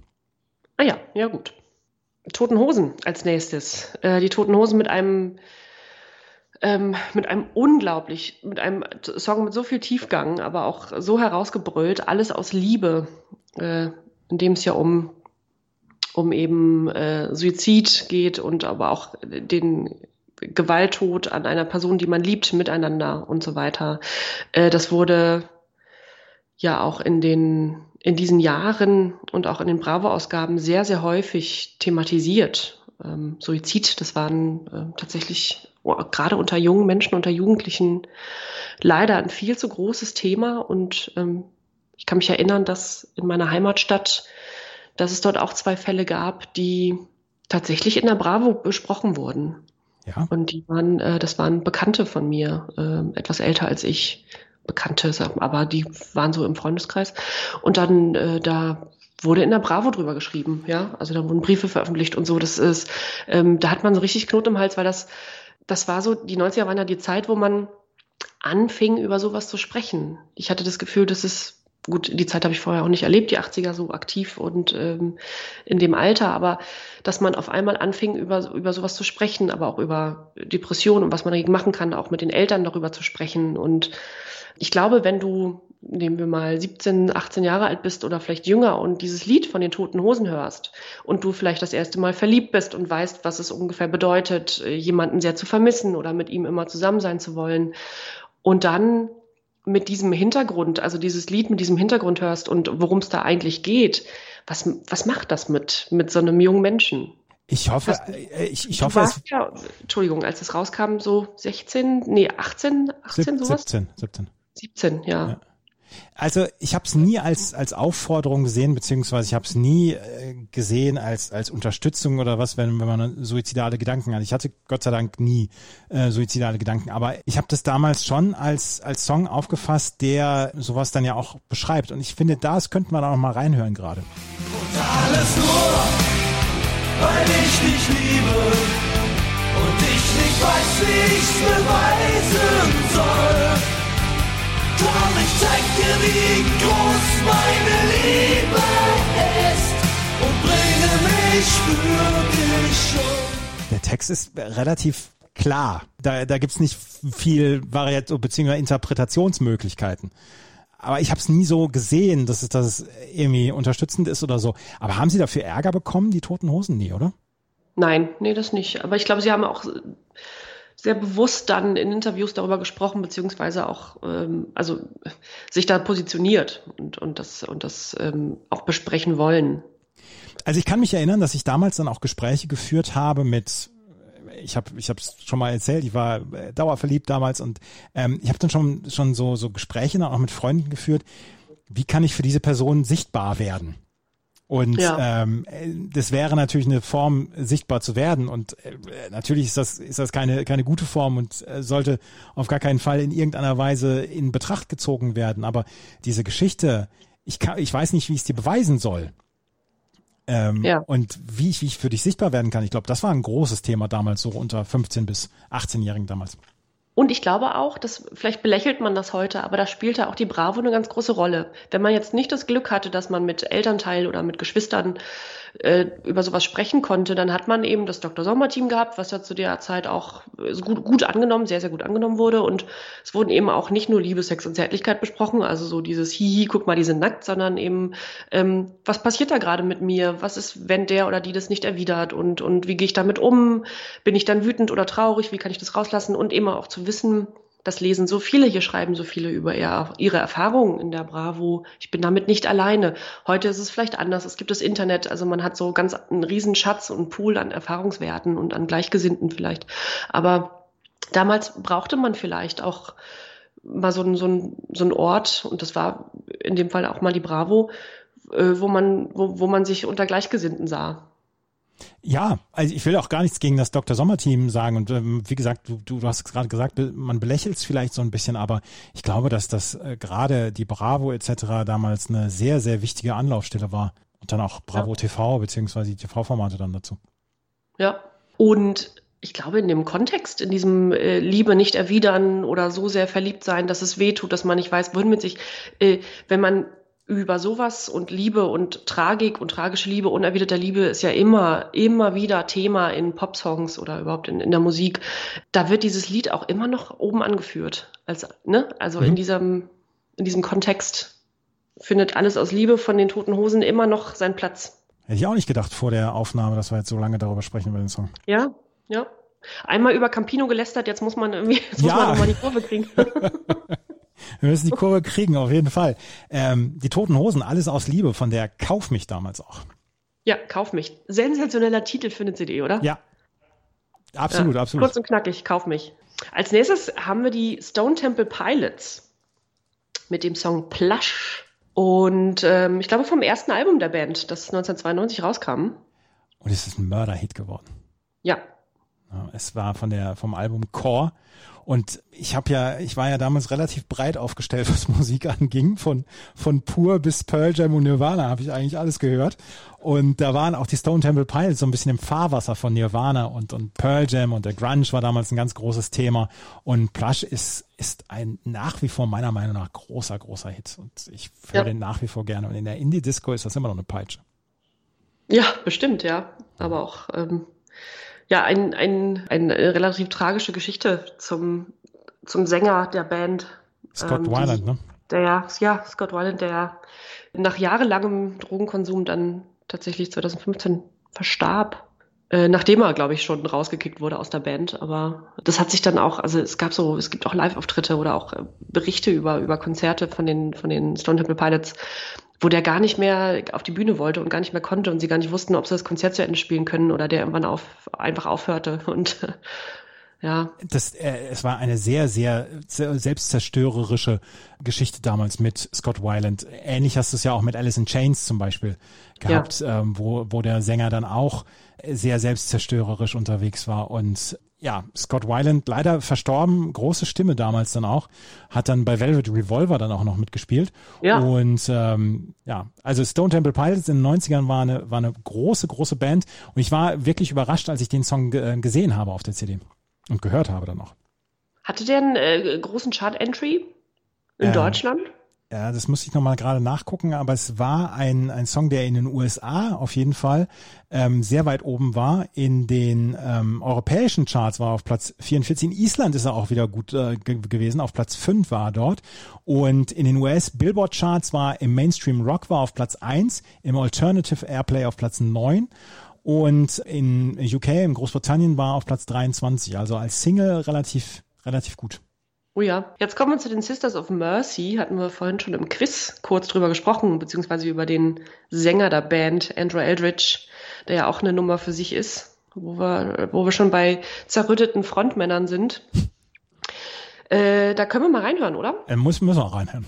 Ah ja, ja gut. Toten Hosen als nächstes. Äh, die Toten Hosen mit einem ähm, mit einem unglaublich, mit einem Song mit so viel Tiefgang, aber auch so herausgebrüllt, alles aus Liebe, äh, in dem es ja um, um eben äh, Suizid geht und aber auch den Gewalttod an einer Person, die man liebt, miteinander und so weiter. Äh, das wurde ja auch in den in diesen Jahren und auch in den Bravo-Ausgaben sehr, sehr häufig thematisiert. Ähm, Suizid, das waren äh, tatsächlich gerade unter jungen Menschen, unter Jugendlichen leider ein viel zu großes Thema. Und ähm, ich kann mich erinnern, dass in meiner Heimatstadt, dass es dort auch zwei Fälle gab, die tatsächlich in der Bravo besprochen wurden. Ja. Und die waren, äh, das waren Bekannte von mir, äh, etwas älter als ich. Bekannte, aber die waren so im Freundeskreis. Und dann, äh, da wurde in der Bravo drüber geschrieben, ja. Also da wurden Briefe veröffentlicht und so. Das ist, ähm, da hat man so richtig Knot im Hals, weil das, das war so, die 90er waren ja die Zeit, wo man anfing, über sowas zu sprechen. Ich hatte das Gefühl, dass es gut, die Zeit habe ich vorher auch nicht erlebt, die 80er so aktiv und ähm, in dem Alter, aber dass man auf einmal anfing, über, über sowas zu sprechen, aber auch über Depressionen und was man dagegen machen kann, auch mit den Eltern darüber zu sprechen. Und ich glaube, wenn du, nehmen wir mal 17, 18 Jahre alt bist oder vielleicht jünger und dieses Lied von den Toten Hosen hörst und du vielleicht das erste Mal verliebt bist und weißt, was es ungefähr bedeutet, jemanden sehr zu vermissen oder mit ihm immer zusammen sein zu wollen und dann mit diesem Hintergrund, also dieses Lied mit diesem Hintergrund hörst und worum es da eigentlich geht, was, was macht das mit, mit so einem jungen Menschen? Ich hoffe, du, äh, ich, ich hoffe, es, ja, Entschuldigung, als es rauskam, so 16, nee, 18, 18 17, sowas? 17, 17. 17, ja. ja. Also ich habe es nie als als Aufforderung gesehen, beziehungsweise ich habe es nie äh, gesehen als als Unterstützung oder was, wenn wenn man suizidale Gedanken hat. Ich hatte Gott sei Dank nie äh, suizidale Gedanken, aber ich habe das damals schon als als Song aufgefasst, der sowas dann ja auch beschreibt. Und ich finde, das könnte man auch mal reinhören gerade. Und alles nur, weil ich dich liebe und ich nicht weiß, wie ich's beweisen soll. Komm, ich zeig dir, wie groß meine Liebe ist und bringe mich für dich schon. Der Text ist relativ klar. Da, da gibt's nicht viel Variation bzw. Interpretationsmöglichkeiten. Aber ich habe es nie so gesehen, dass es, dass es irgendwie unterstützend ist oder so. Aber haben Sie dafür Ärger bekommen, die Toten Hosen? Nie, oder? Nein, nee, das nicht. Aber ich glaube, Sie haben auch sehr bewusst dann in Interviews darüber gesprochen, beziehungsweise auch ähm, also sich da positioniert und, und das, und das ähm, auch besprechen wollen. Also ich kann mich erinnern, dass ich damals dann auch Gespräche geführt habe mit ich habe ich habe schon mal erzählt, ich war äh, dauerverliebt damals und ähm, ich habe dann schon schon so so Gespräche dann auch mit Freunden geführt. Wie kann ich für diese Person sichtbar werden? Und ja. ähm, das wäre natürlich eine Form, sichtbar zu werden. Und äh, natürlich ist das, ist das keine, keine gute Form und äh, sollte auf gar keinen Fall in irgendeiner Weise in Betracht gezogen werden. Aber diese Geschichte, ich, kann, ich weiß nicht, wie ich es dir beweisen soll. Ähm, ja. Und wie ich, wie ich für dich sichtbar werden kann. Ich glaube, das war ein großes Thema damals, so unter 15 bis 18-Jährigen damals. Und ich glaube auch, dass vielleicht belächelt man das heute, aber da spielte auch die Bravo eine ganz große Rolle. Wenn man jetzt nicht das Glück hatte, dass man mit Elternteil oder mit Geschwistern äh, über sowas sprechen konnte, dann hat man eben das Dr. Sommer-Team gehabt, was ja zu der Zeit auch gut, gut angenommen, sehr, sehr gut angenommen wurde. Und es wurden eben auch nicht nur Liebe, Sex und Zärtlichkeit besprochen, also so dieses Hihi, guck mal, die sind nackt, sondern eben, ähm, was passiert da gerade mit mir? Was ist, wenn der oder die das nicht erwidert? Und, und wie gehe ich damit um? Bin ich dann wütend oder traurig? Wie kann ich das rauslassen? Und immer auch zu wissen, das lesen so viele, hier schreiben so viele über ihre Erfahrungen in der Bravo. Ich bin damit nicht alleine. Heute ist es vielleicht anders. Es gibt das Internet, also man hat so ganz einen riesen Schatz und Pool an Erfahrungswerten und an Gleichgesinnten vielleicht. Aber damals brauchte man vielleicht auch mal so, ein, so, ein, so ein Ort, und das war in dem Fall auch mal die Bravo, äh, wo man, wo, wo man sich unter Gleichgesinnten sah. Ja, also ich will auch gar nichts gegen das Dr. Sommer-Team sagen. Und ähm, wie gesagt, du, du, du hast gerade gesagt, man belächelt es vielleicht so ein bisschen, aber ich glaube, dass das äh, gerade die Bravo etc. damals eine sehr, sehr wichtige Anlaufstelle war. Und dann auch Bravo ja. TV, beziehungsweise die TV-Formate dann dazu. Ja, und ich glaube, in dem Kontext, in diesem äh, Liebe nicht erwidern oder so sehr verliebt sein, dass es weh tut, dass man nicht weiß, wohin mit sich, äh, wenn man über sowas und Liebe und Tragik und tragische Liebe, unerwiderte Liebe ist ja immer, immer wieder Thema in Popsongs oder überhaupt in, in der Musik. Da wird dieses Lied auch immer noch oben angeführt. Als, ne? Also mhm. in diesem, in diesem Kontext findet alles aus Liebe von den Toten Hosen immer noch seinen Platz. Hätte ich auch nicht gedacht vor der Aufnahme, dass wir jetzt so lange darüber sprechen über den Song. Ja, ja. Einmal über Campino gelästert, jetzt muss man irgendwie, jetzt muss ja. man nochmal die Kurve kriegen. Wir müssen die Kurve kriegen, auf jeden Fall. Ähm, die Toten Hosen, alles aus Liebe, von der Kauf mich damals auch. Ja, Kauf mich. Sensationeller Titel für eine CD, oder? Ja. Absolut, ja, absolut. Kurz und knackig, Kauf mich. Als nächstes haben wir die Stone Temple Pilots mit dem Song Plush. Und ähm, ich glaube vom ersten Album der Band, das 1992 rauskam. Und es ist ein Mörderhit geworden. Ja. Es war von der, vom Album Core und ich habe ja, ich war ja damals relativ breit aufgestellt, was Musik anging. Von, von Pur bis Pearl Jam und Nirvana habe ich eigentlich alles gehört. Und da waren auch die Stone Temple Pilots so ein bisschen im Fahrwasser von Nirvana und, und Pearl Jam und der Grunge war damals ein ganz großes Thema. Und Plush ist, ist ein nach wie vor meiner Meinung nach großer, großer Hit. Und ich höre ja. den nach wie vor gerne. Und in der Indie-Disco ist das immer noch eine Peitsche. Ja, bestimmt, ja. Aber auch ähm, ja, ein, ein, eine relativ tragische Geschichte zum, zum Sänger der Band. Scott ähm, Weiland, ne? Der, ja, Scott Weiland, der nach jahrelangem Drogenkonsum dann tatsächlich 2015 verstarb. Äh, nachdem er, glaube ich, schon rausgekickt wurde aus der Band. Aber das hat sich dann auch, also es gab so, es gibt auch Live-Auftritte oder auch äh, Berichte über, über Konzerte von den, von den Stone Temple Pilots, wo der gar nicht mehr auf die Bühne wollte und gar nicht mehr konnte und sie gar nicht wussten, ob sie das Konzert zu Ende spielen können oder der irgendwann auf, einfach aufhörte. Und ja. Das, äh, es war eine sehr, sehr selbstzerstörerische Geschichte damals mit Scott Weiland. Ähnlich hast du es ja auch mit Alice in Chains zum Beispiel gehabt, ja. ähm, wo, wo der Sänger dann auch sehr selbstzerstörerisch unterwegs war und ja, Scott Weiland leider verstorben, große Stimme damals dann auch, hat dann bei Velvet Revolver dann auch noch mitgespielt. Ja. Und ähm, ja, also Stone Temple Pilots in den 90ern war eine, war eine große, große Band und ich war wirklich überrascht, als ich den Song gesehen habe auf der CD und gehört habe dann noch. Hatte der einen äh, großen Chart-Entry in ähm, Deutschland? Ja, das muss ich nochmal gerade nachgucken, aber es war ein, ein Song, der in den USA auf jeden Fall ähm, sehr weit oben war. In den ähm, europäischen Charts war er auf Platz 44. In Island ist er auch wieder gut äh, gewesen. Auf Platz 5 war er dort. Und in den US Billboard Charts war im Mainstream Rock war auf Platz 1, im Alternative Airplay auf Platz 9 und in UK, in Großbritannien war auf Platz 23. Also als Single relativ, relativ gut. Oh ja, jetzt kommen wir zu den Sisters of Mercy. Hatten wir vorhin schon im Quiz kurz drüber gesprochen, beziehungsweise über den Sänger der Band, Andrew Eldridge, der ja auch eine Nummer für sich ist, wo wir, wo wir schon bei zerrütteten Frontmännern sind. Äh, da können wir mal reinhören, oder? Er muss, müssen wir reinhören.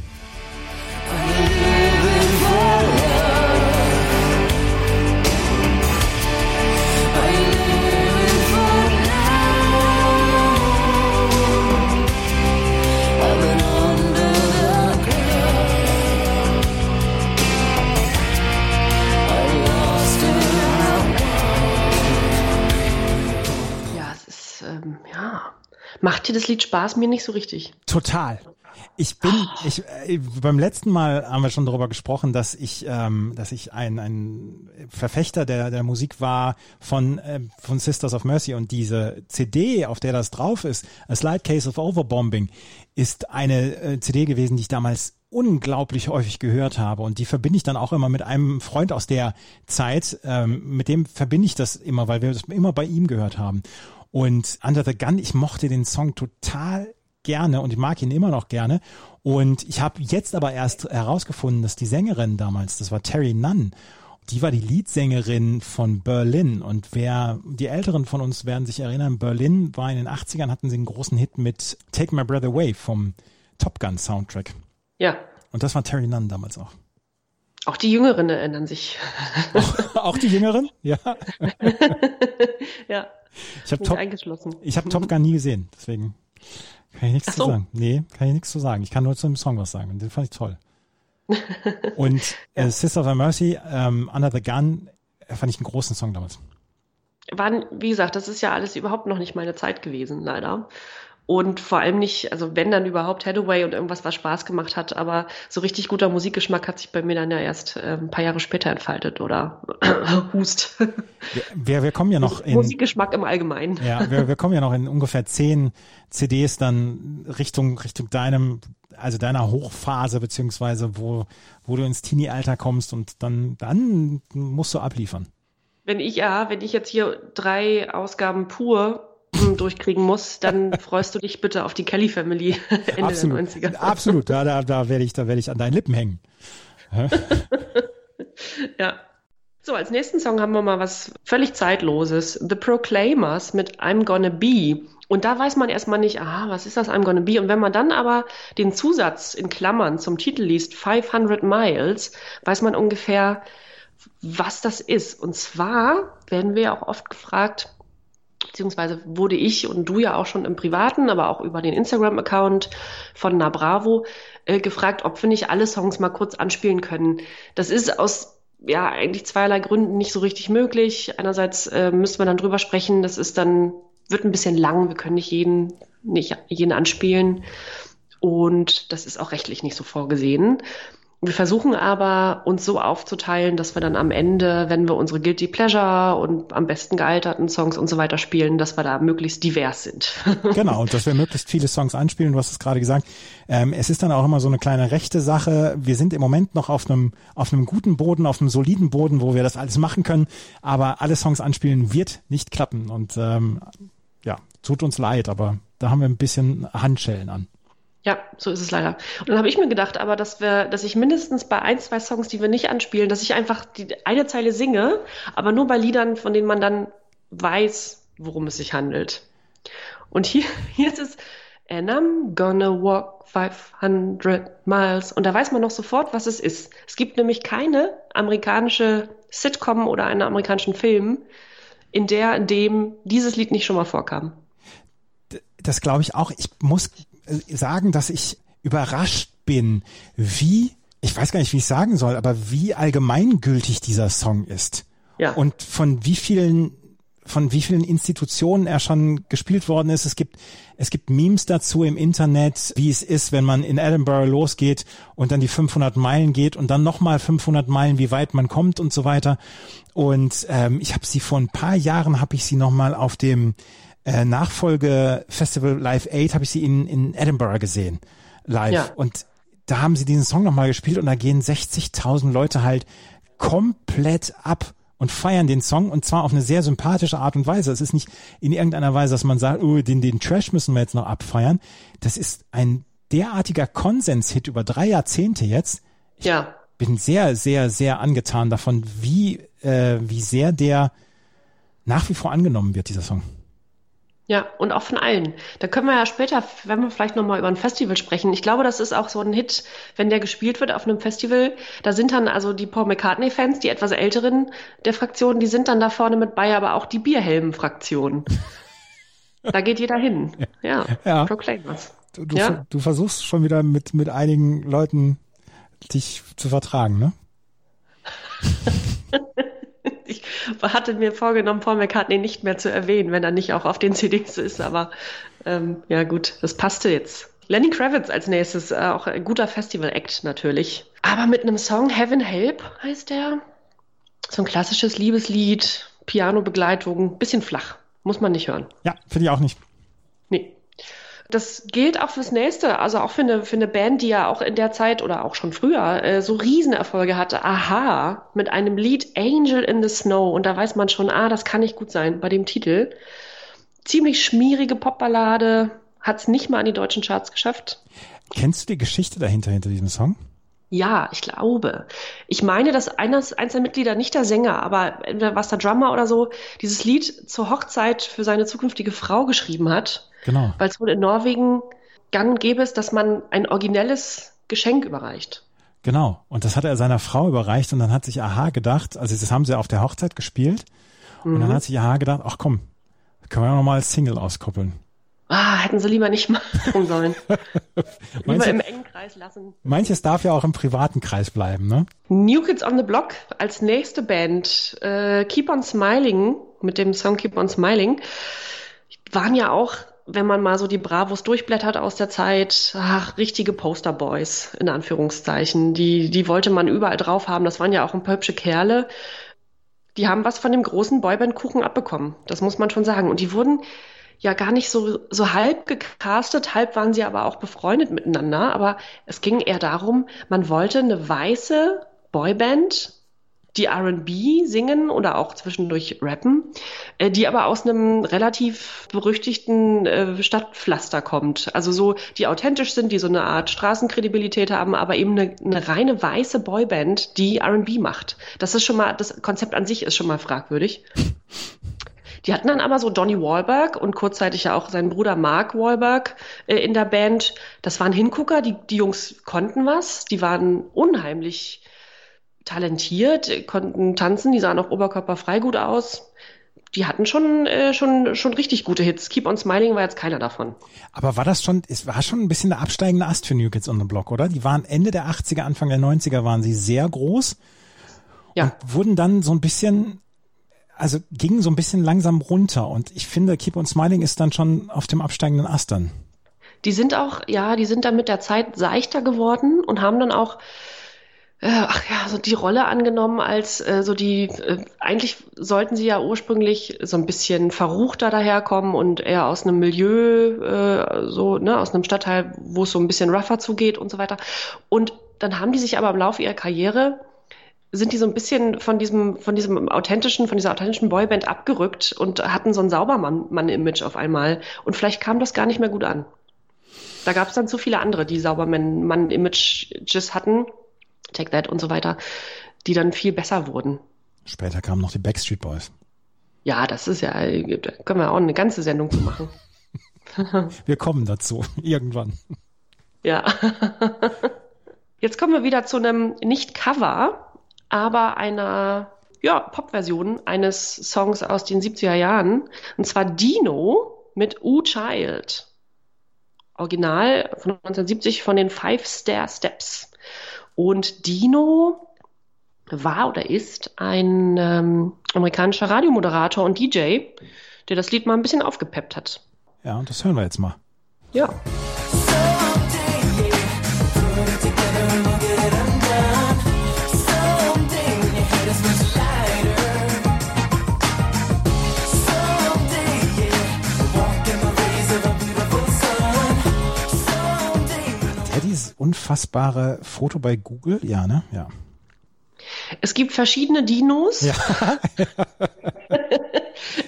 Macht dir das Lied Spaß? Mir nicht so richtig. Total. Ich bin, ich äh, beim letzten Mal haben wir schon darüber gesprochen, dass ich, ähm, dass ich ein, ein Verfechter der der Musik war von äh, von Sisters of Mercy und diese CD, auf der das drauf ist, A Slide Case of Overbombing, ist eine äh, CD gewesen, die ich damals unglaublich häufig gehört habe und die verbinde ich dann auch immer mit einem Freund aus der Zeit, ähm, mit dem verbinde ich das immer, weil wir das immer bei ihm gehört haben. Und Under the Gun, ich mochte den Song total gerne und ich mag ihn immer noch gerne. Und ich habe jetzt aber erst herausgefunden, dass die Sängerin damals, das war Terry Nunn, die war die Leadsängerin von Berlin. Und wer, die Älteren von uns werden sich erinnern, Berlin war in den 80ern, hatten sie einen großen Hit mit Take My Breath Away vom Top Gun Soundtrack. Ja. Und das war Terry Nunn damals auch. Auch die Jüngeren erinnern sich. Auch, auch die Jüngeren? Ja. ja. Ich habe Top, ich hab Top Gun nie gesehen, deswegen kann ich nichts so. zu sagen. Nee, kann ich nichts zu sagen. Ich kann nur zu dem Song was sagen und den fand ich toll. und äh, Sister of Mercy, ähm, Under the Gun, äh, fand ich einen großen Song damals. Waren, wie gesagt, das ist ja alles überhaupt noch nicht meine Zeit gewesen, leider. Und vor allem nicht, also wenn dann überhaupt Hathaway und irgendwas, was Spaß gemacht hat, aber so richtig guter Musikgeschmack hat sich bei mir dann ja erst äh, ein paar Jahre später entfaltet oder Hust. Wir, wir kommen ja noch in. Musikgeschmack im Allgemeinen. Ja, wir, wir kommen ja noch in ungefähr zehn CDs dann Richtung, Richtung deinem, also deiner Hochphase, beziehungsweise wo, wo du ins Teenie-Alter kommst und dann, dann musst du abliefern. Wenn ich ja, wenn ich jetzt hier drei Ausgaben pur durchkriegen muss, dann freust du dich bitte auf die Kelly Family Ende absolut, der 90er. Absolut, da, da, da werde ich, da werde ich an deinen Lippen hängen. ja. So, als nächsten Song haben wir mal was völlig Zeitloses. The Proclaimers mit I'm Gonna Be. Und da weiß man erstmal nicht, aha, was ist das I'm Gonna Be? Und wenn man dann aber den Zusatz in Klammern zum Titel liest, 500 Miles, weiß man ungefähr, was das ist. Und zwar werden wir auch oft gefragt, beziehungsweise wurde ich und du ja auch schon im Privaten, aber auch über den Instagram-Account von Na Bravo äh, gefragt, ob wir nicht alle Songs mal kurz anspielen können. Das ist aus ja eigentlich zweierlei Gründen nicht so richtig möglich. Einerseits äh, müssen wir dann drüber sprechen, das ist dann wird ein bisschen lang, wir können nicht jeden nicht jeden anspielen und das ist auch rechtlich nicht so vorgesehen. Wir versuchen aber, uns so aufzuteilen, dass wir dann am Ende, wenn wir unsere Guilty Pleasure und am besten gealterten Songs und so weiter spielen, dass wir da möglichst divers sind. genau, und dass wir möglichst viele Songs anspielen. Du hast es gerade gesagt. Ähm, es ist dann auch immer so eine kleine rechte Sache. Wir sind im Moment noch auf einem, auf einem guten Boden, auf einem soliden Boden, wo wir das alles machen können. Aber alle Songs anspielen wird nicht klappen. Und ähm, ja, tut uns leid, aber da haben wir ein bisschen Handschellen an. Ja, so ist es leider. Und dann habe ich mir gedacht, aber dass wir, dass ich mindestens bei ein, zwei Songs, die wir nicht anspielen, dass ich einfach die eine Zeile singe, aber nur bei Liedern, von denen man dann weiß, worum es sich handelt. Und hier, hier ist es, and I'm gonna walk 500 miles. Und da weiß man noch sofort, was es ist. Es gibt nämlich keine amerikanische Sitcom oder einen amerikanischen Film, in der, in dem dieses Lied nicht schon mal vorkam. Das glaube ich auch. Ich muss sagen, dass ich überrascht bin, wie, ich weiß gar nicht, wie ich sagen soll, aber wie allgemeingültig dieser Song ist. Ja. Und von wie vielen von wie vielen Institutionen er schon gespielt worden ist. Es gibt, es gibt Memes dazu im Internet, wie es ist, wenn man in Edinburgh losgeht und dann die 500 Meilen geht und dann nochmal 500 Meilen, wie weit man kommt und so weiter. Und ähm, ich habe sie vor ein paar Jahren, habe ich sie nochmal auf dem äh, Nachfolge Festival Live 8, habe ich sie in, in Edinburgh gesehen, live. Ja. Und da haben sie diesen Song nochmal gespielt und da gehen 60.000 Leute halt komplett ab und feiern den Song und zwar auf eine sehr sympathische Art und Weise. Es ist nicht in irgendeiner Weise, dass man sagt, oh, den, den Trash müssen wir jetzt noch abfeiern. Das ist ein derartiger Konsenshit über drei Jahrzehnte jetzt. Ich Ja. bin sehr, sehr, sehr angetan davon, wie, äh, wie sehr der nach wie vor angenommen wird, dieser Song. Ja, und auch von allen. Da können wir ja später, wenn wir vielleicht nochmal über ein Festival sprechen. Ich glaube, das ist auch so ein Hit, wenn der gespielt wird auf einem Festival. Da sind dann also die Paul McCartney-Fans, die etwas älteren der Fraktion, die sind dann da vorne mit bei, aber auch die Bierhelmen-Fraktion. da geht jeder hin. Ja, Ja. Proclaimers. Du, du, Ja. du versuchst schon wieder mit, mit einigen Leuten dich zu vertragen, ne? Ich hatte mir vorgenommen, Paul McCartney nicht mehr zu erwähnen, wenn er nicht auch auf den CDs ist, aber ähm, ja gut, das passte jetzt. Lenny Kravitz als nächstes, äh, auch ein guter Festival-Act natürlich. Aber mit einem Song, Heaven Help heißt der. So ein klassisches Liebeslied, Piano-Begleitung, bisschen flach, muss man nicht hören. Ja, finde ich auch nicht. Das gilt auch fürs nächste, also auch für eine, für eine Band, die ja auch in der Zeit oder auch schon früher äh, so Riesenerfolge hatte. Aha, mit einem Lied Angel in the Snow. Und da weiß man schon, ah, das kann nicht gut sein bei dem Titel. Ziemlich schmierige Popballade, hat es nicht mal an die deutschen Charts geschafft. Kennst du die Geschichte dahinter, hinter diesem Song? Ja, ich glaube. Ich meine, dass eines, eins der Mitglieder, nicht der Sänger, aber entweder was der Drummer oder so, dieses Lied zur Hochzeit für seine zukünftige Frau geschrieben hat. Genau. weil es wohl in Norwegen gang und gäbe ist, dass man ein originelles Geschenk überreicht. Genau. Und das hat er seiner Frau überreicht und dann hat sich Aha gedacht, also das haben sie auf der Hochzeit gespielt und dann hat sich Aha gedacht, ach komm, können wir nochmal als Single auskoppeln. Ah, hätten sie lieber nicht machen sollen. lieber im engen Kreis lassen. Manches darf ja auch im privaten Kreis bleiben, ne? New Kids on the Block als nächste Band, äh, Keep on Smiling, mit dem Song Keep on Smiling, waren ja auch, wenn man mal so die Bravos durchblättert aus der Zeit, ach, richtige Posterboys, in Anführungszeichen. Die, die wollte man überall drauf haben. Das waren ja auch ein pöpsche Kerle. Die haben was von dem großen Boyband-Kuchen abbekommen. Das muss man schon sagen. Und die wurden ja gar nicht so, so halb gecastet, halb waren sie aber auch befreundet miteinander. Aber es ging eher darum, man wollte eine weiße Boyband, die R&B singen oder auch zwischendurch rappen, äh, die aber aus einem relativ berüchtigten äh, Stadtpflaster kommt. Also so, die authentisch sind, die so eine Art Straßenkredibilität haben, aber eben eine, eine reine weiße Boyband, die R&B macht. Das ist schon mal, das Konzept an sich ist schon mal fragwürdig. Die hatten dann aber so Donny Wahlberg und kurzzeitig ja auch sein Bruder Mark Wahlberg äh, in der Band. Das waren Hingucker, die, die Jungs konnten was, die waren unheimlich talentiert, konnten tanzen, die sahen auch oberkörperfrei gut aus. Die hatten schon, äh, schon, schon richtig gute Hits. Keep on Smiling war jetzt keiner davon. Aber war das schon, es war schon ein bisschen der absteigende Ast für New Kids on the Block, oder? Die waren Ende der 80er, Anfang der 90er waren sie sehr groß Ja. und wurden dann so ein bisschen, also gingen so ein bisschen langsam runter und ich finde, Keep on Smiling ist dann schon auf dem absteigenden Ast dann. Die sind auch, ja, die sind dann mit der Zeit seichter geworden und haben dann auch, äh, ach ja, so die Rolle angenommen als äh, so die, äh, eigentlich sollten sie ja ursprünglich so ein bisschen verruchter daherkommen und eher aus einem Milieu, äh, so, ne, aus einem Stadtteil, wo es so ein bisschen rougher zugeht und so weiter. Und dann haben die sich aber im Laufe ihrer Karriere sind die so ein bisschen von diesem, von diesem authentischen, von dieser authentischen Boyband abgerückt und hatten so ein Saubermann-Image auf einmal. Und vielleicht kam das gar nicht mehr gut an. Da gab es dann zu viele andere, die Saubermann-Images hatten, Take That und so weiter, die dann viel besser wurden. Später kamen noch die Backstreet Boys. Ja, das ist ja, da können wir auch eine ganze Sendung zu machen. Wir kommen dazu, irgendwann. Ja. Jetzt kommen wir wieder zu einem nicht Cover, aber einer ja, Popversion eines Songs aus den 70er Jahren. Und zwar Dino mit U Child. Original von 1970 von den Five Stair Steps. Und Dino war oder ist ein ähm, amerikanischer Radiomoderator und DJ, der das Lied mal ein bisschen aufgepeppt hat. Ja, und das hören wir jetzt mal. Ja. Teddys unfassbare Foto bei Google? Ja, ne? Ja. Es gibt verschiedene Dinos. Ja.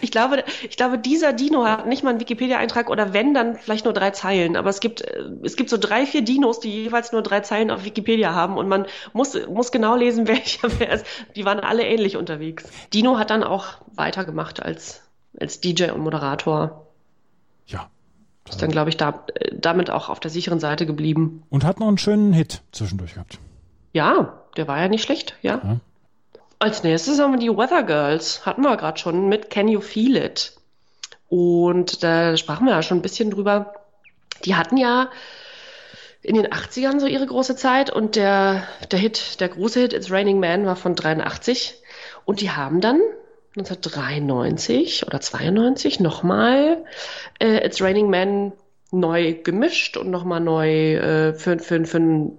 ich glaube, ich glaube, dieser Dino hat nicht mal einen Wikipedia-Eintrag oder wenn, dann vielleicht nur drei Zeilen. Aber es gibt, äh, es gibt so drei, vier Dinos, die jeweils nur drei Zeilen auf Wikipedia haben und man muss, muss genau lesen, welcher wer ist. Die waren alle ähnlich unterwegs. Dino hat dann auch weitergemacht als, als DJ und Moderator. Ja. Ist dann, glaube ich, da, äh, damit auch auf der sicheren Seite geblieben. Und hat noch einen schönen Hit zwischendurch gehabt. Ja, der war ja nicht schlecht, ja. Ja. Als nächstes haben wir die Weather Girls, hatten wir gerade schon mit Can You Feel It? Und da sprachen wir ja schon ein bisschen drüber. Die hatten ja in den 80ern so ihre große Zeit und der, der Hit, der große Hit It's Raining Man war von 83 und die haben dann 1993 oder 92 nochmal äh, It's Raining Man neu gemischt und nochmal neu äh, für, für, für ein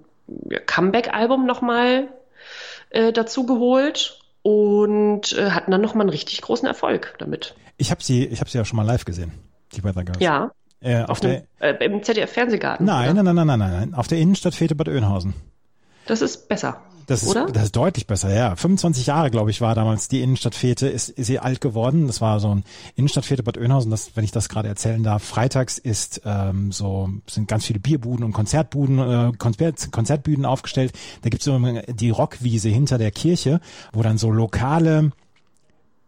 Comeback-Album nochmal äh, dazu geholt und äh, hatten dann nochmal einen richtig großen Erfolg damit. Ich habe sie, ich habe sie ja schon mal live gesehen, die Weather Girls. Ja, Äh, auf auf der, dem, äh, im ZDF-Fernsehgarten. nein, nein, nein, nein, nein, nein, auf der Innenstadtfete Bad Oeynhausen. Das ist besser. Das ist, Oder? das ist deutlich besser, ja. 25 Jahre, glaube ich, war damals die Innenstadtfete, ist, ist sie alt geworden. Das war so ein Innenstadtfete Bad Oeynhausen, das, wenn ich das gerade erzählen darf. Freitags ist ähm, so, sind ganz viele Bierbuden und Konzertbuden, äh, Konzert, Konzertbühnen aufgestellt. Da gibt's so die Rockwiese hinter der Kirche, wo dann so lokale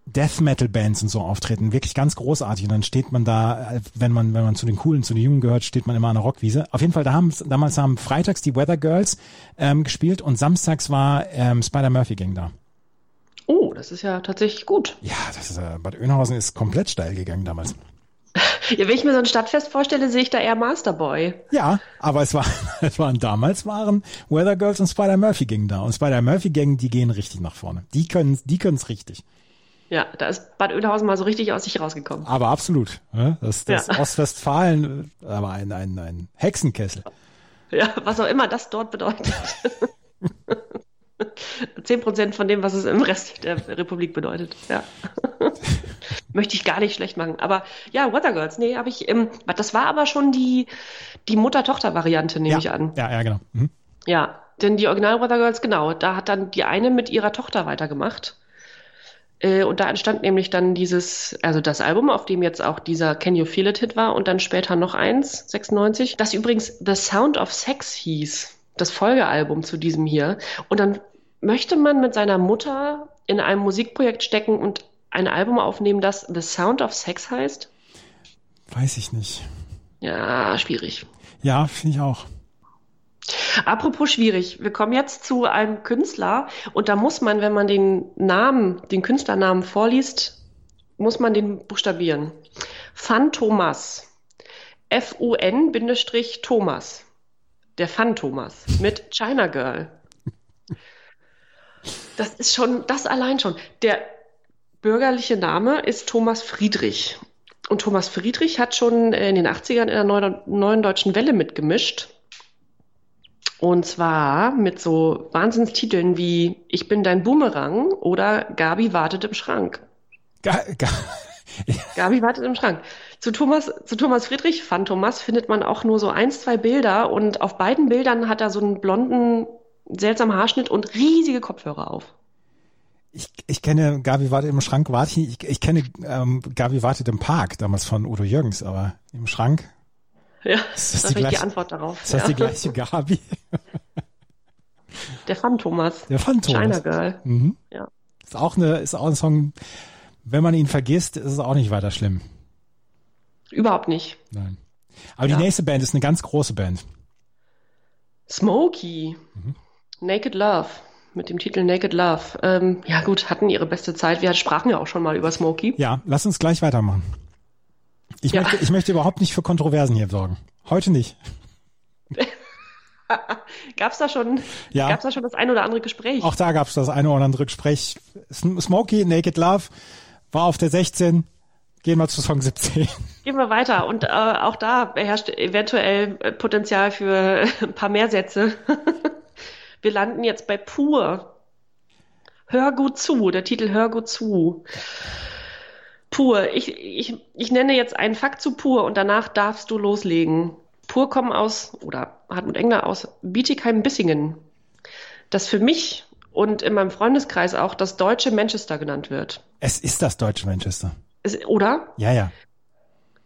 Death Metal Bands und so auftreten, wirklich ganz großartig. Und dann steht man da, wenn man wenn man zu den coolen, zu den Jungen gehört, steht man immer an der Rockwiese. Auf jeden Fall, da haben damals haben freitags die Weather Girls ähm, gespielt und samstags war ähm, Spider Murphy Gang da. Oh, das ist ja tatsächlich gut. Ja, das ist äh, Bad Oeynhausen ist komplett steil gegangen damals. Ja, wenn ich mir so ein Stadtfest vorstelle, sehe ich da eher Masterboy. Ja, aber es war es waren damals waren Weather Girls und Spider Murphy Gang da und Spider Murphy Gang, die gehen richtig nach vorne. Die können die können's richtig. Ja, da ist Bad Oeynhausen mal so richtig aus sich rausgekommen. Aber absolut. ne? Das, das Ja. Ostwestfalen, äh, aber ein, ein, ein Hexenkessel. Ja, was auch immer das dort bedeutet. Zehn Prozent von dem, was es im Rest der Republik bedeutet. Ja. Möchte ich gar nicht schlecht machen. Aber ja, Weather Girls, nee, habe ich, ähm, das war aber schon die, die Mutter-Tochter-Variante, nehme ja. ich an. Ja, ja, genau. Mhm. Ja, denn die Original Weather Girls, genau, da hat dann die eine mit ihrer Tochter weitergemacht. Äh, und da entstand nämlich dann dieses, also das Album, auf dem jetzt auch dieser Can You Feel It Hit war und dann später noch eins, 96, das übrigens The Sound of Sex hieß, das Folgealbum zu diesem hier. Und dann möchte man mit seiner Mutter in einem Musikprojekt stecken und ein Album aufnehmen, das The Sound of Sex heißt? Weiß ich nicht. Ja, schwierig. Ja, finde ich auch. Apropos schwierig, wir kommen jetzt zu einem Künstler und da muss man, wenn man den Namen, den Künstlernamen vorliest, muss man den buchstabieren. Phantomas. F-U-N-Thomas. Der Phantomas mit China Girl. Das ist schon, das allein schon. Der bürgerliche Name ist Thomas Friedrich. Und Thomas Friedrich hat schon in den 80ern in der neuen, neuen deutschen Welle mitgemischt. Und zwar mit so Wahnsinnstiteln wie Ich bin dein Boomerang oder Gabi wartet im Schrank. Ga, ga, Gabi wartet im Schrank. Zu Thomas, zu Thomas Friedrich, Fan Thomas, findet man auch nur so ein, zwei Bilder und auf beiden Bildern hat er so einen blonden, seltsamen Haarschnitt und riesige Kopfhörer auf. ich, ich kenne Gabi wartet im Schrank, warte ich, ich kenne ähm, Gabi wartet im Park, damals von Udo Jürgens, aber im Schrank, Ja, Ist das das ist die natürlich die gleiche- Antwort darauf. ist das ja. die gleiche Gabi? Der Fan Thomas. Der Phantom. China Girl. Mhm. Ja. Ist auch eine, ist auch ein Song, wenn man ihn vergisst, ist es auch nicht weiter schlimm. Überhaupt nicht. Nein. Aber die nächste Band ist eine ganz große Band. Smokey. Naked Love. Mit dem Titel Naked Love. Ähm, ja gut, hatten ihre beste Zeit. Wir sprachen ja auch schon mal über Smokey. Ja, lass uns gleich weitermachen. Ich, Ja. möchte, ich möchte überhaupt nicht für Kontroversen hier sorgen. Heute nicht. Gab's da schon, Ja. gab's da schon das ein oder andere Gespräch? Auch da gab es das eine oder andere Gespräch. Sm- Smokey, Naked Love, war auf der 16. Gehen wir zu Song 17. Gehen wir weiter. Und äh, auch da herrscht eventuell äh, Potenzial für ein paar mehr Sätze. wir landen jetzt bei Pur. Hör gut zu, der Titel Hör gut zu. Pur. Ich, ich, ich nenne jetzt einen Fakt zu Pur und danach darfst du loslegen. Pur kommen aus, oder Hartmut Engler aus Bietigheim-Bissingen. Das für mich und in meinem Freundeskreis auch das deutsche Manchester genannt wird. Es ist das deutsche Manchester. Es, oder? Ja, ja.